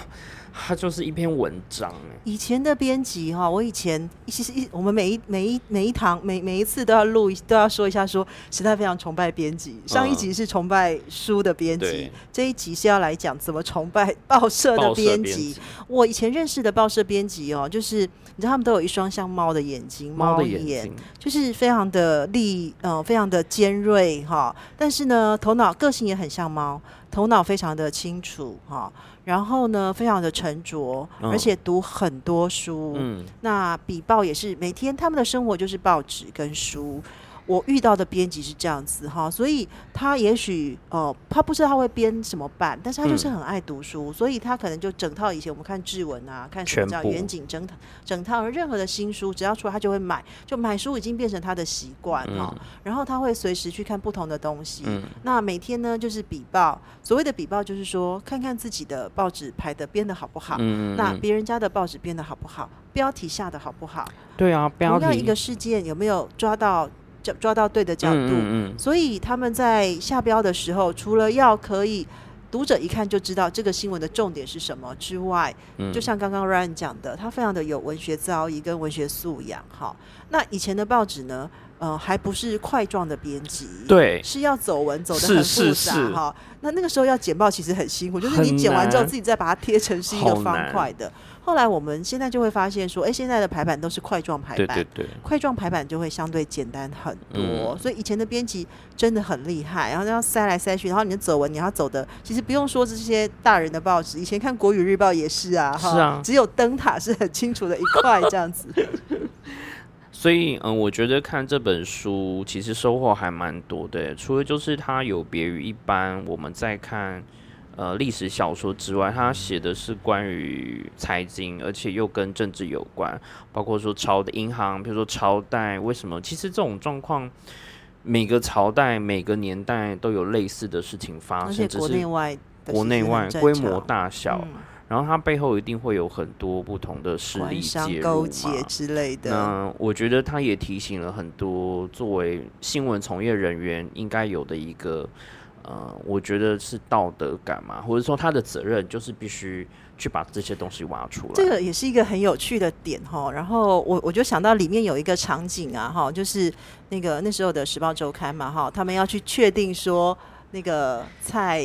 它就是一篇文章哎。以前的编辑哈，我以前其实一我们每一每一每一堂每每一次都要录都要说一下，说实在非常崇拜编辑。上一集是崇拜书的编辑，这一集是要来讲怎么崇拜报社的编辑。我以前认识的报社编辑哦，就是。你知道他们都有一双像猫的眼睛，猫的眼就是非常的利，呃，非常的尖锐哈。但是呢，头脑个性也很像猫，头脑非常的清楚哈。然后呢，非常的沉着，而且读很多书。嗯，那笔报也是每天他们的生活就是报纸跟书。我遇到的编辑是这样子哈，所以他也许呃，他不知道他会编什么版，但是他就是很爱读书，所以他可能就整套以前我们看志文啊，看什么叫远景整整套任何的新书，只要出来他就会买，就买书已经变成他的习惯哈。然后他会随时去看不同的东西，那每天呢就是比报，所谓的比报就是说看看自己的报纸排的编的好不好，那别人家的报纸编的好不好，标题下的好不好？对啊，标题一个事件有没有抓到？抓到对的角度，所以他们在下标的时候，除了要可以读者一看就知道这个新闻的重点是什么之外，就像刚刚 Ryan 讲的，他非常的有文学造诣跟文学素养。哈，那以前的报纸呢，呃，还不是块状的编辑，对，是要走文走的很复杂哈。那那个时候要剪报其实很辛苦，就是你剪完之后自己再把它贴成是一个方块的。后来我们现在就会发现说，哎，现在的排版都是块状排版，对对对，块状排版就会相对简单很多。所以以前的编辑真的很厉害，然后要塞来塞去，然后你的走文你要走的，其实不用说这些大人的报纸，以前看国语日报也是啊，是啊，只有灯塔是很清楚的一块这样子。所以嗯，我觉得看这本书其实收获还蛮多的，除了就是它有别于一般我们在看。呃，历史小说之外，他写的是关于财经，而且又跟政治有关，包括说朝的银行，比如说朝代为什么？其实这种状况，每个朝代、每个年代都有类似的事情发生，国内外国内外规模大小，然后它背后一定会有很多不同的势力介入结之类的。那我觉得他也提醒了很多作为新闻从业人员应该有的一个。呃，我觉得是道德感嘛，或者说他的责任就是必须去把这些东西挖出来。这个也是一个很有趣的点哈。然后我我就想到里面有一个场景啊哈，就是那个那时候的《时报周刊》嘛哈，他们要去确定说那个蔡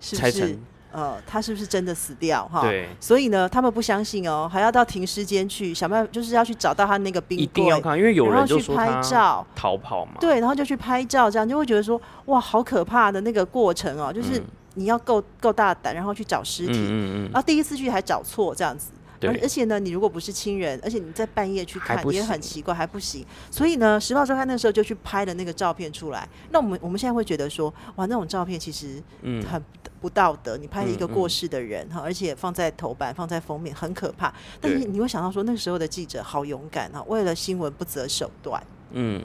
是不是。呃，他是不是真的死掉？哈，对，所以呢，他们不相信哦，还要到停尸间去想办法，就是要去找到他那个冰柜，一定要看，因为有人就去拍照。逃跑嘛，对，然后就去拍照，这样就会觉得说，哇，好可怕的那个过程哦，就是你要够够大胆，然后去找尸体，嗯嗯，然后第一次去还找错这样子。而而且呢，你如果不是亲人，而且你在半夜去看也很奇怪，还不行。所以呢，《时报周刊》那时候就去拍了那个照片出来。那我们我们现在会觉得说，哇，那种照片其实很不道德。你拍一个过世的人哈，而且放在头版、放在封面，很可怕。但是你会想到说，那时候的记者好勇敢啊，为了新闻不择手段。嗯，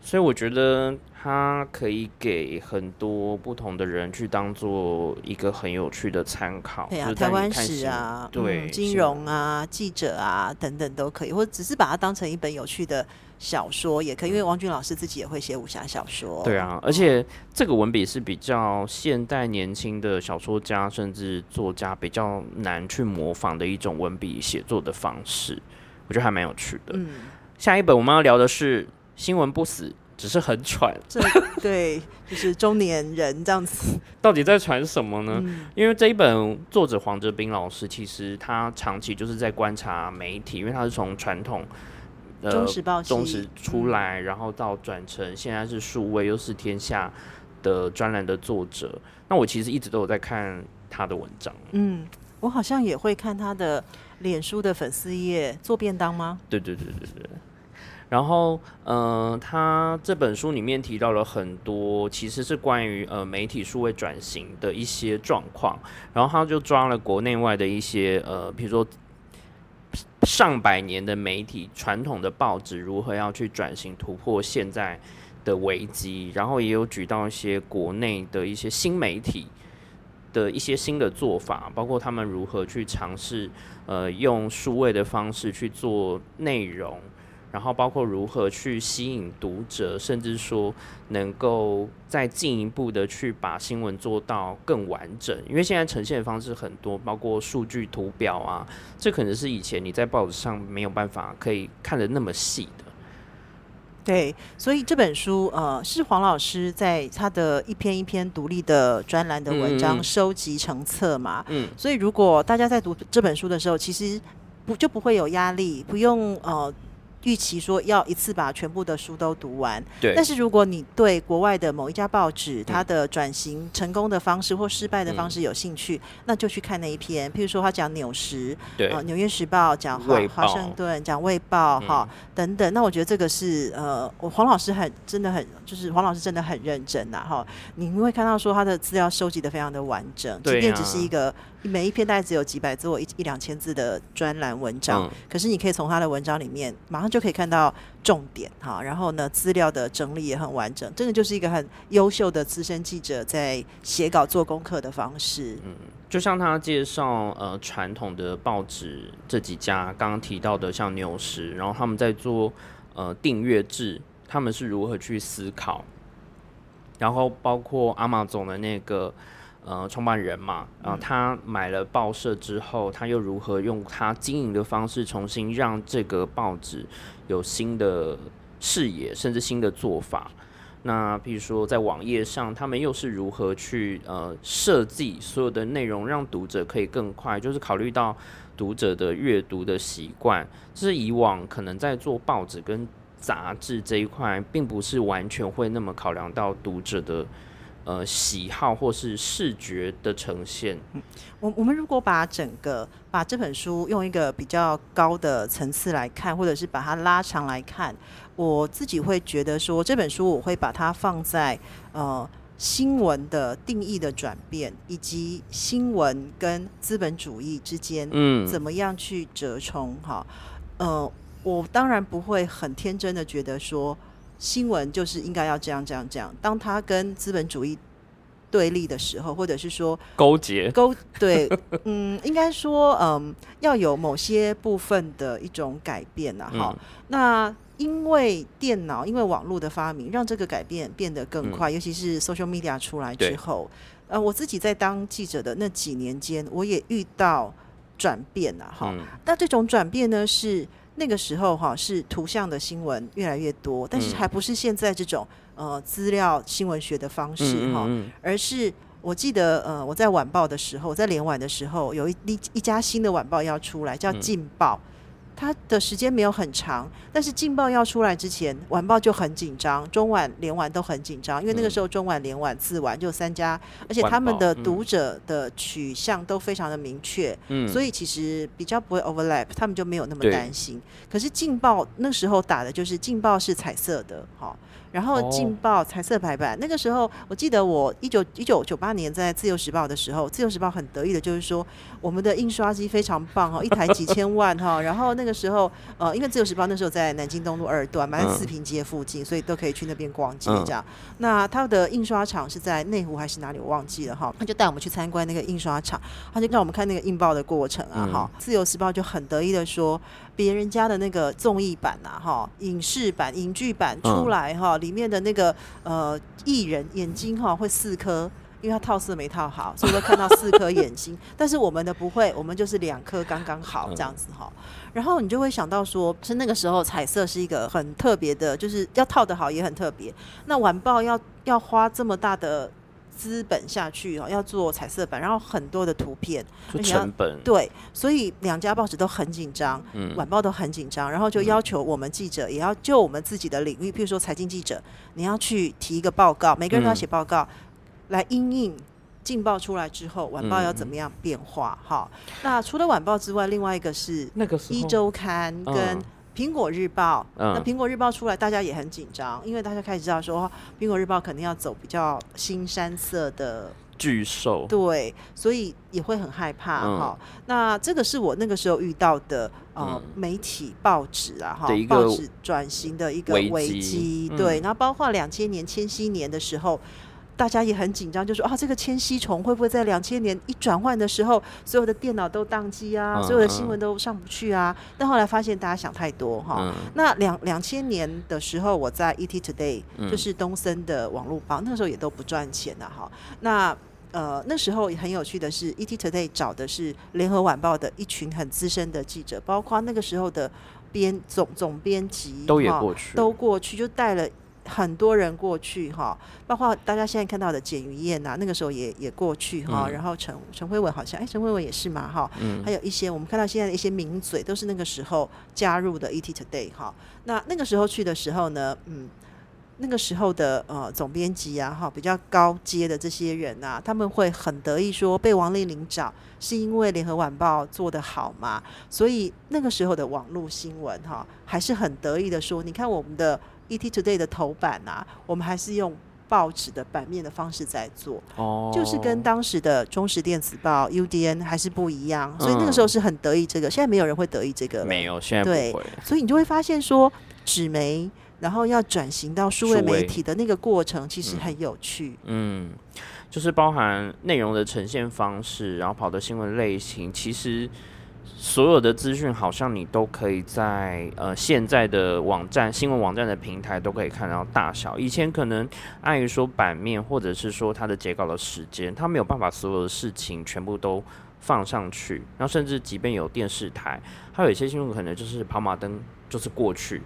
所以我觉得。它可以给很多不同的人去当做一个很有趣的参考，对啊，台湾史啊，对，金融啊，记者啊等等都可以，或者只是把它当成一本有趣的小说也可以，因为王军老师自己也会写武侠小说。对啊，而且这个文笔是比较现代年轻的小说家甚至作家比较难去模仿的一种文笔写作的方式，我觉得还蛮有趣的。嗯，下一本我们要聊的是《新闻不死》。只是很喘，这对，就是中年人这样子。到底在传什么呢？因为这一本作者黄哲斌老师，其实他长期就是在观察媒体，因为他是从传统呃中时报中时出来，然后到转成现在是数位又是天下的专栏的作者。那我其实一直都有在看他的文章。嗯，我好像也会看他的脸书的粉丝页做便当吗？对对对对对。然后，嗯，他这本书里面提到了很多，其实是关于呃媒体数位转型的一些状况。然后他就抓了国内外的一些呃，比如说上百年的媒体传统的报纸如何要去转型突破现在的危机，然后也有举到一些国内的一些新媒体的一些新的做法，包括他们如何去尝试呃用数位的方式去做内容。然后包括如何去吸引读者，甚至说能够再进一步的去把新闻做到更完整，因为现在呈现的方式很多，包括数据图表啊，这可能是以前你在报纸上没有办法可以看得那么细的。对，所以这本书呃是黄老师在他的一篇一篇独立的专栏的文章收集成册嘛，嗯，所以如果大家在读这本书的时候，其实不就不会有压力，不用呃。预期说要一次把全部的书都读完，对。但是如果你对国外的某一家报纸它的转型成功的方式或失败的方式有兴趣，那就去看那一篇。譬如说他讲纽时，对，呃，纽约时报讲华华盛顿讲卫报哈等等。那我觉得这个是呃，我黄老师很真的很就是黄老师真的很认真呐哈。你会看到说他的资料收集的非常的完整，即便只是一个。每一篇大概只有几百字或一一两千字的专栏文章，可是你可以从他的文章里面马上就可以看到重点哈。然后呢，资料的整理也很完整，真的就是一个很优秀的资深记者在写稿做功课的方式。嗯，就像他介绍呃传统的报纸这几家刚刚提到的像牛时，然后他们在做呃订阅制，他们是如何去思考，然后包括阿玛总的那个。呃，创办人嘛，然后他买了报社之后，他又如何用他经营的方式重新让这个报纸有新的视野，甚至新的做法？那比如说在网页上，他们又是如何去呃设计所有的内容，让读者可以更快，就是考虑到读者的阅读的习惯，这是以往可能在做报纸跟杂志这一块，并不是完全会那么考量到读者的。呃，喜好或是视觉的呈现。嗯，我我们如果把整个把这本书用一个比较高的层次来看，或者是把它拉长来看，我自己会觉得说，这本书我会把它放在呃新闻的定义的转变，以及新闻跟资本主义之间，嗯，怎么样去折冲？哈，呃，我当然不会很天真的觉得说。新闻就是应该要这样这样这样。当他跟资本主义对立的时候，或者是说勾结勾对，嗯，应该说嗯，要有某些部分的一种改变呐。哈，那因为电脑，因为网络的发明，让这个改变变得更快。尤其是 social media 出来之后，呃，我自己在当记者的那几年间，我也遇到转变呐。哈，那这种转变呢是。那个时候哈是图像的新闻越来越多，但是还不是现在这种呃资料新闻学的方式哈，而是我记得呃我在晚报的时候，在连晚的时候，有一一一家新的晚报要出来，叫《劲报》。它的时间没有很长，但是《劲报》要出来之前，晚报就很紧张，中晚连晚都很紧张，因为那个时候中晚连晚自晚就三家，而且他们的读者的取向都非常的明确，所以其实比较不会 overlap，他们就没有那么担心。可是《劲报》那时候打的就是《劲报》是彩色的，好。然后《劲报》彩色排版，那个时候我记得我一九一九九八年在《自由时报》的时候，《自由时报》很得意的就是说我们的印刷机非常棒哈，一台几千万哈。然后那个时候呃，因为《自由时报》那时候在南京东路二段，在四平街附近，所以都可以去那边逛街这样。那他的印刷厂是在内湖还是哪里？我忘记了哈。他就带我们去参观那个印刷厂，他就让我们看那个印报的过程啊哈。《自由时报》就很得意的说。别人家的那个综艺版呐，哈，影视版、影剧版出来哈，里面的那个呃艺人眼睛哈会四颗，因为他套色没套好，所以会看到四颗眼睛。但是我们的不会，我们就是两颗刚刚好这样子哈。然后你就会想到说，是那个时候彩色是一个很特别的，就是要套得好也很特别。那晚报要要花这么大的。资本下去哦，要做彩色版，然后很多的图片，成本。对，所以两家报纸都很紧张，晚报都很紧张，然后就要求我们记者也要就我们自己的领域，譬如说财经记者，你要去提一个报告，每个人都要写报告来应应劲报出来之后，晚报要怎么样变化？哈，那除了晚报之外，另外一个是那个一周刊跟。苹果日报，那苹果日报出来，大家也很紧张，因为大家开始知道说，苹果日报肯定要走比较新山色的巨兽，对，所以也会很害怕哈。那这个是我那个时候遇到的呃媒体报纸啊哈，报纸转型的一个危机，对。然后包括两千年千禧年的时候，大家也很紧张，就说啊，这个千禧虫会不会在两千年一转换的时候，所有的电脑都宕机啊，所有的新闻都上不去啊？但后来发现大家想太多哈。那两两千年的时候，我在 ET Today，就是东森的网络报，那时候也都不赚钱的哈。那呃，那时候很有趣的是，ET Today 找的是联合晚报的一群很资深的记者，包括那个时候的编总总编辑都也过去，都过去就带了。很多人过去哈，包括大家现在看到的简于燕呐，那个时候也也过去哈。然后陈陈慧文好像，哎，陈慧文也是嘛哈。嗯。还有一些我们看到现在的一些名嘴，都是那个时候加入的 ET Today 哈。那那个时候去的时候呢，嗯，那个时候的呃总编辑啊哈，比较高阶的这些人呐，他们会很得意说，被王丽玲找是因为联合晚报做得好嘛。所以那个时候的网络新闻哈，还是很得意的说，你看我们的。ET Today 的头版啊，我们还是用报纸的版面的方式在做，哦，就是跟当时的中时电子报 UDN 还是不一样，所以那个时候是很得意这个，现在没有人会得意这个，没有，现在对，所以你就会发现说，纸媒然后要转型到数位媒体的那个过程，其实很有趣，嗯，就是包含内容的呈现方式，然后跑的新闻类型，其实。所有的资讯好像你都可以在呃现在的网站新闻网站的平台都可以看到大小。以前可能碍于说版面或者是说它的截稿的时间，它没有办法所有的事情全部都放上去。然后甚至即便有电视台，它有一些新闻可能就是跑马灯就是过去，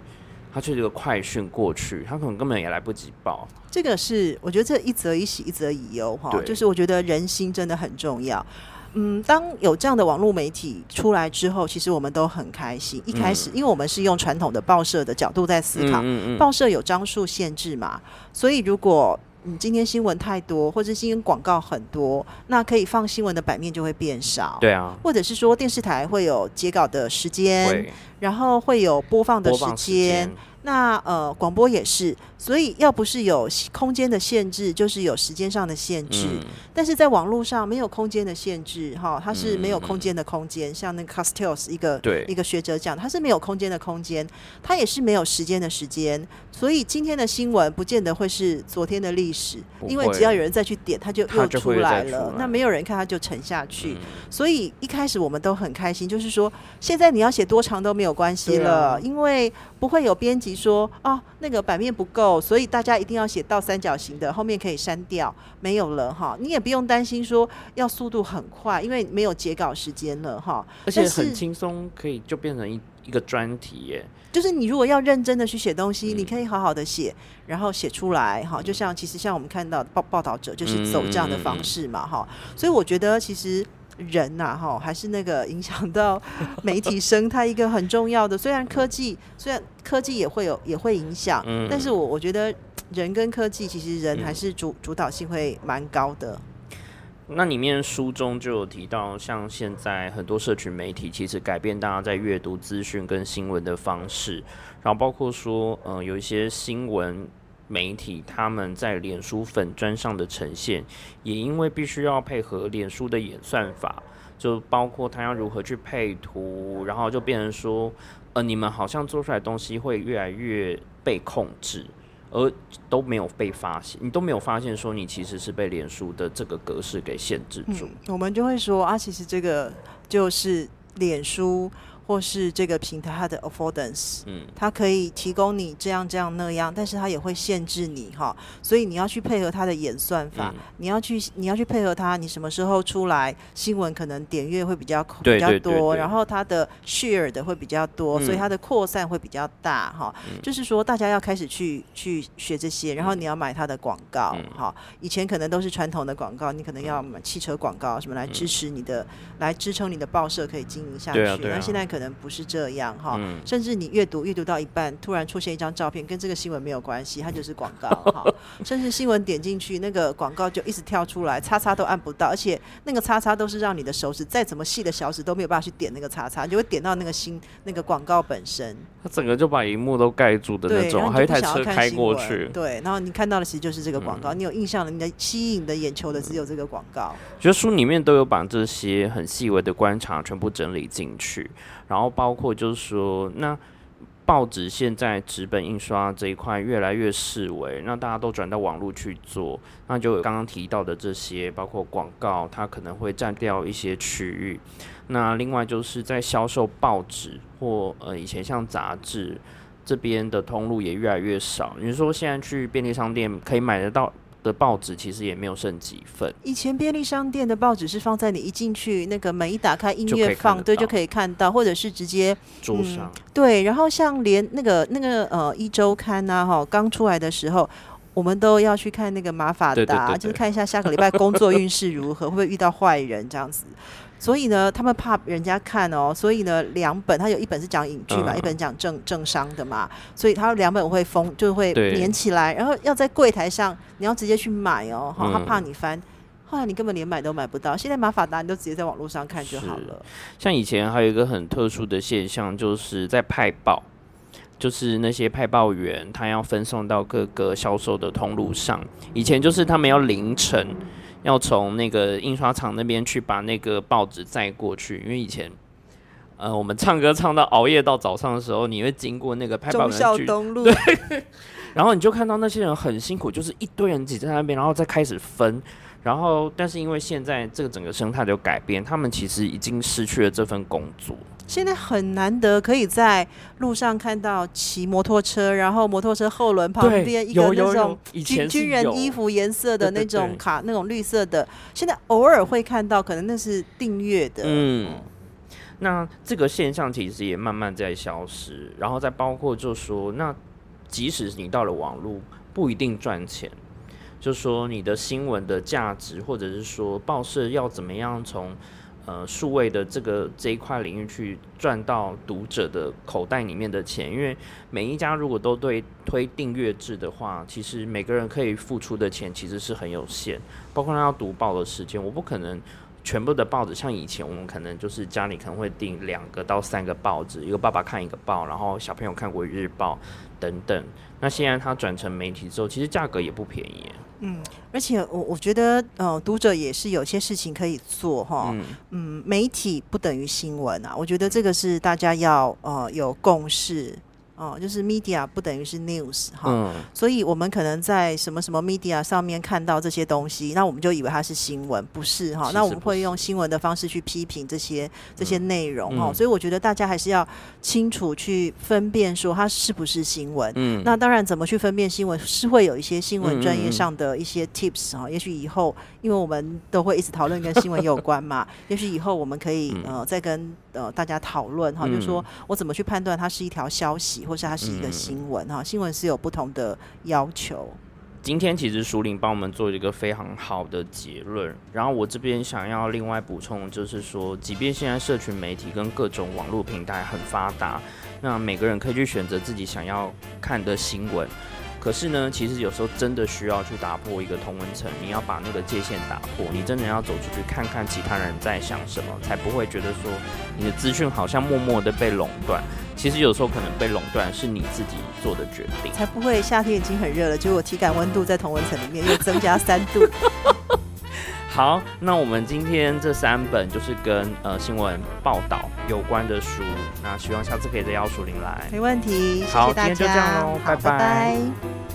它就是个快讯过去，它可能根本也来不及报。这个是我觉得这一则一喜一则一忧哈，就是我觉得人心真的很重要。嗯，当有这样的网络媒体出来之后，其实我们都很开心。一开始，因为我们是用传统的报社的角度在思考，报社有张数限制嘛，所以如果你今天新闻太多，或者新闻广告很多，那可以放新闻的版面就会变少。对啊，或者是说电视台会有截稿的时间，然后会有播放的时间。那呃，广播也是。所以要不是有空间的限制，就是有时间上的限制。但是在网络上没有空间的限制，哈，它是没有空间的空间。像那个 Castells 一个一个学者讲，它是没有空间的空间，它也是没有时间的时间。所以今天的新闻不见得会是昨天的历史，因为只要有人再去点，它就又出来了。那没有人看，它就沉下去。所以一开始我们都很开心，就是说现在你要写多长都没有关系了，因为不会有编辑说啊，那个版面不够。所以大家一定要写倒三角形的，后面可以删掉，没有了哈。你也不用担心说要速度很快，因为没有截稿时间了哈。而且很轻松，可以就变成一一个专题耶。就是你如果要认真的去写东西，你可以好好的写，然后写出来哈。就像其实像我们看到报报道者就是走这样的方式嘛哈。所以我觉得其实。人呐，哈，还是那个影响到媒体生态一个很重要的。虽然科技，虽然科技也会有也会影响，但是我我觉得人跟科技其实人还是主主导性会蛮高的。那里面书中就有提到，像现在很多社群媒体其实改变大家在阅读资讯跟新闻的方式，然后包括说，嗯，有一些新闻。媒体他们在脸书粉砖上的呈现，也因为必须要配合脸书的演算法，就包括他要如何去配图，然后就变成说，呃，你们好像做出来东西会越来越被控制，而都没有被发现，你都没有发现说你其实是被脸书的这个格式给限制住。我们就会说啊，其实这个就是脸书。或是这个平台它的 affordance，嗯，它可以提供你这样这样那样，但是它也会限制你哈，所以你要去配合它的演算法，你要去你要去配合它，你什么时候出来新闻可能点阅会比较比较多，然后它的 share 的会比较多，所以它的扩散会比较大哈。就是说大家要开始去去学这些，然后你要买它的广告哈。以前可能都是传统的广告，你可能要买汽车广告什么来支持你的，来支撑你的报社可以经营下去。那现在可可能不是这样哈，甚至你阅读阅读到一半，突然出现一张照片，跟这个新闻没有关系，它就是广告 哈。甚至新闻点进去，那个广告就一直跳出来，叉叉都按不到，而且那个叉叉都是让你的手指再怎么细的小指都没有办法去点那个叉叉，就会点到那个新那个广告本身。它整个就把荧幕都盖住的那种，还有一台车开过去。对，然后你看到的其实就是这个广告，你有印象的，你的吸引的眼球的只有这个广告。觉得书里面都有把这些很细微的观察全部整理进去。然后包括就是说，那报纸现在纸本印刷这一块越来越式微，那大家都转到网络去做，那就有刚刚提到的这些，包括广告，它可能会占掉一些区域。那另外就是在销售报纸或呃以前像杂志这边的通路也越来越少。你说现在去便利商店可以买得到？的报纸其实也没有剩几份。以前便利商店的报纸是放在你一进去那个门一打开，音乐放对就可以看到，或者是直接桌上。对，然后像连那个那个呃一周刊呐哈，刚出来的时候，我们都要去看那个马法达，就是看一下下个礼拜工作运势如何，会不会遇到坏人这样子。所以呢，他们怕人家看哦，所以呢，两本他有一本是讲影剧嘛，一本讲政政商的嘛，所以他两本会封，就会连起来，然后要在柜台上，你要直接去买哦，哈，他怕你翻，后来你根本连买都买不到。现在马法达你都直接在网络上看就好了。像以前还有一个很特殊的现象，就是在派报，就是那些派报员他要分送到各个销售的通路上，以前就是他们要凌晨。要从那个印刷厂那边去把那个报纸载过去，因为以前，呃，我们唱歌唱到熬夜到早上的时候，你会经过那个派报员路，对，然后你就看到那些人很辛苦，就是一堆人挤在那边，然后再开始分，然后但是因为现在这个整个生态有改变，他们其实已经失去了这份工作。现在很难得可以在路上看到骑摩托车，然后摩托车后轮旁边一个那种军军人衣服颜色的那种卡，那种绿色的。现在偶尔会看到，可能那是订阅的。嗯，那这个现象其实也慢慢在消失。然后再包括就说，那即使你到了网络，不一定赚钱。就说你的新闻的价值，或者是说报社要怎么样从。呃，数位的这个这一块领域去赚到读者的口袋里面的钱，因为每一家如果都对推订阅制的话，其实每个人可以付出的钱其实是很有限，包括他要读报的时间，我不可能全部的报纸像以前我们可能就是家里可能会订两个到三个报纸，一个爸爸看一个报，然后小朋友看过日报等等。那现在它转成媒体之后，其实价格也不便宜。嗯，而且我我觉得，呃，读者也是有些事情可以做哈。嗯，媒体不等于新闻啊，我觉得这个是大家要呃有共识。哦，就是 media 不等于是 news 哈，所以我们可能在什么什么 media 上面看到这些东西，那我们就以为它是新闻，不是哈？那我们会用新闻的方式去批评这些这些内容哈。所以我觉得大家还是要清楚去分辨说它是不是新闻。嗯，那当然怎么去分辨新闻，是会有一些新闻专业上的一些 tips 哈。也许以后，因为我们都会一直讨论跟新闻有关嘛，也许以后我们可以呃再跟呃大家讨论哈，就是说我怎么去判断它是一条消息。或是它是一个新闻哈，新闻是有不同的要求。今天其实熟林帮我们做一个非常好的结论，然后我这边想要另外补充，就是说，即便现在社群媒体跟各种网络平台很发达，那每个人可以去选择自己想要看的新闻。可是呢，其实有时候真的需要去打破一个同温层，你要把那个界限打破，你真的要走出去看看其他人在想什么，才不会觉得说你的资讯好像默默的被垄断。其实有时候可能被垄断是你自己做的决定，才不会夏天已经很热了，结果体感温度在同温层里面又增加三度。好，那我们今天这三本就是跟呃新闻报道有关的书，那希望下次可以再邀楚林来，没问题。好，今天就这样喽，拜拜。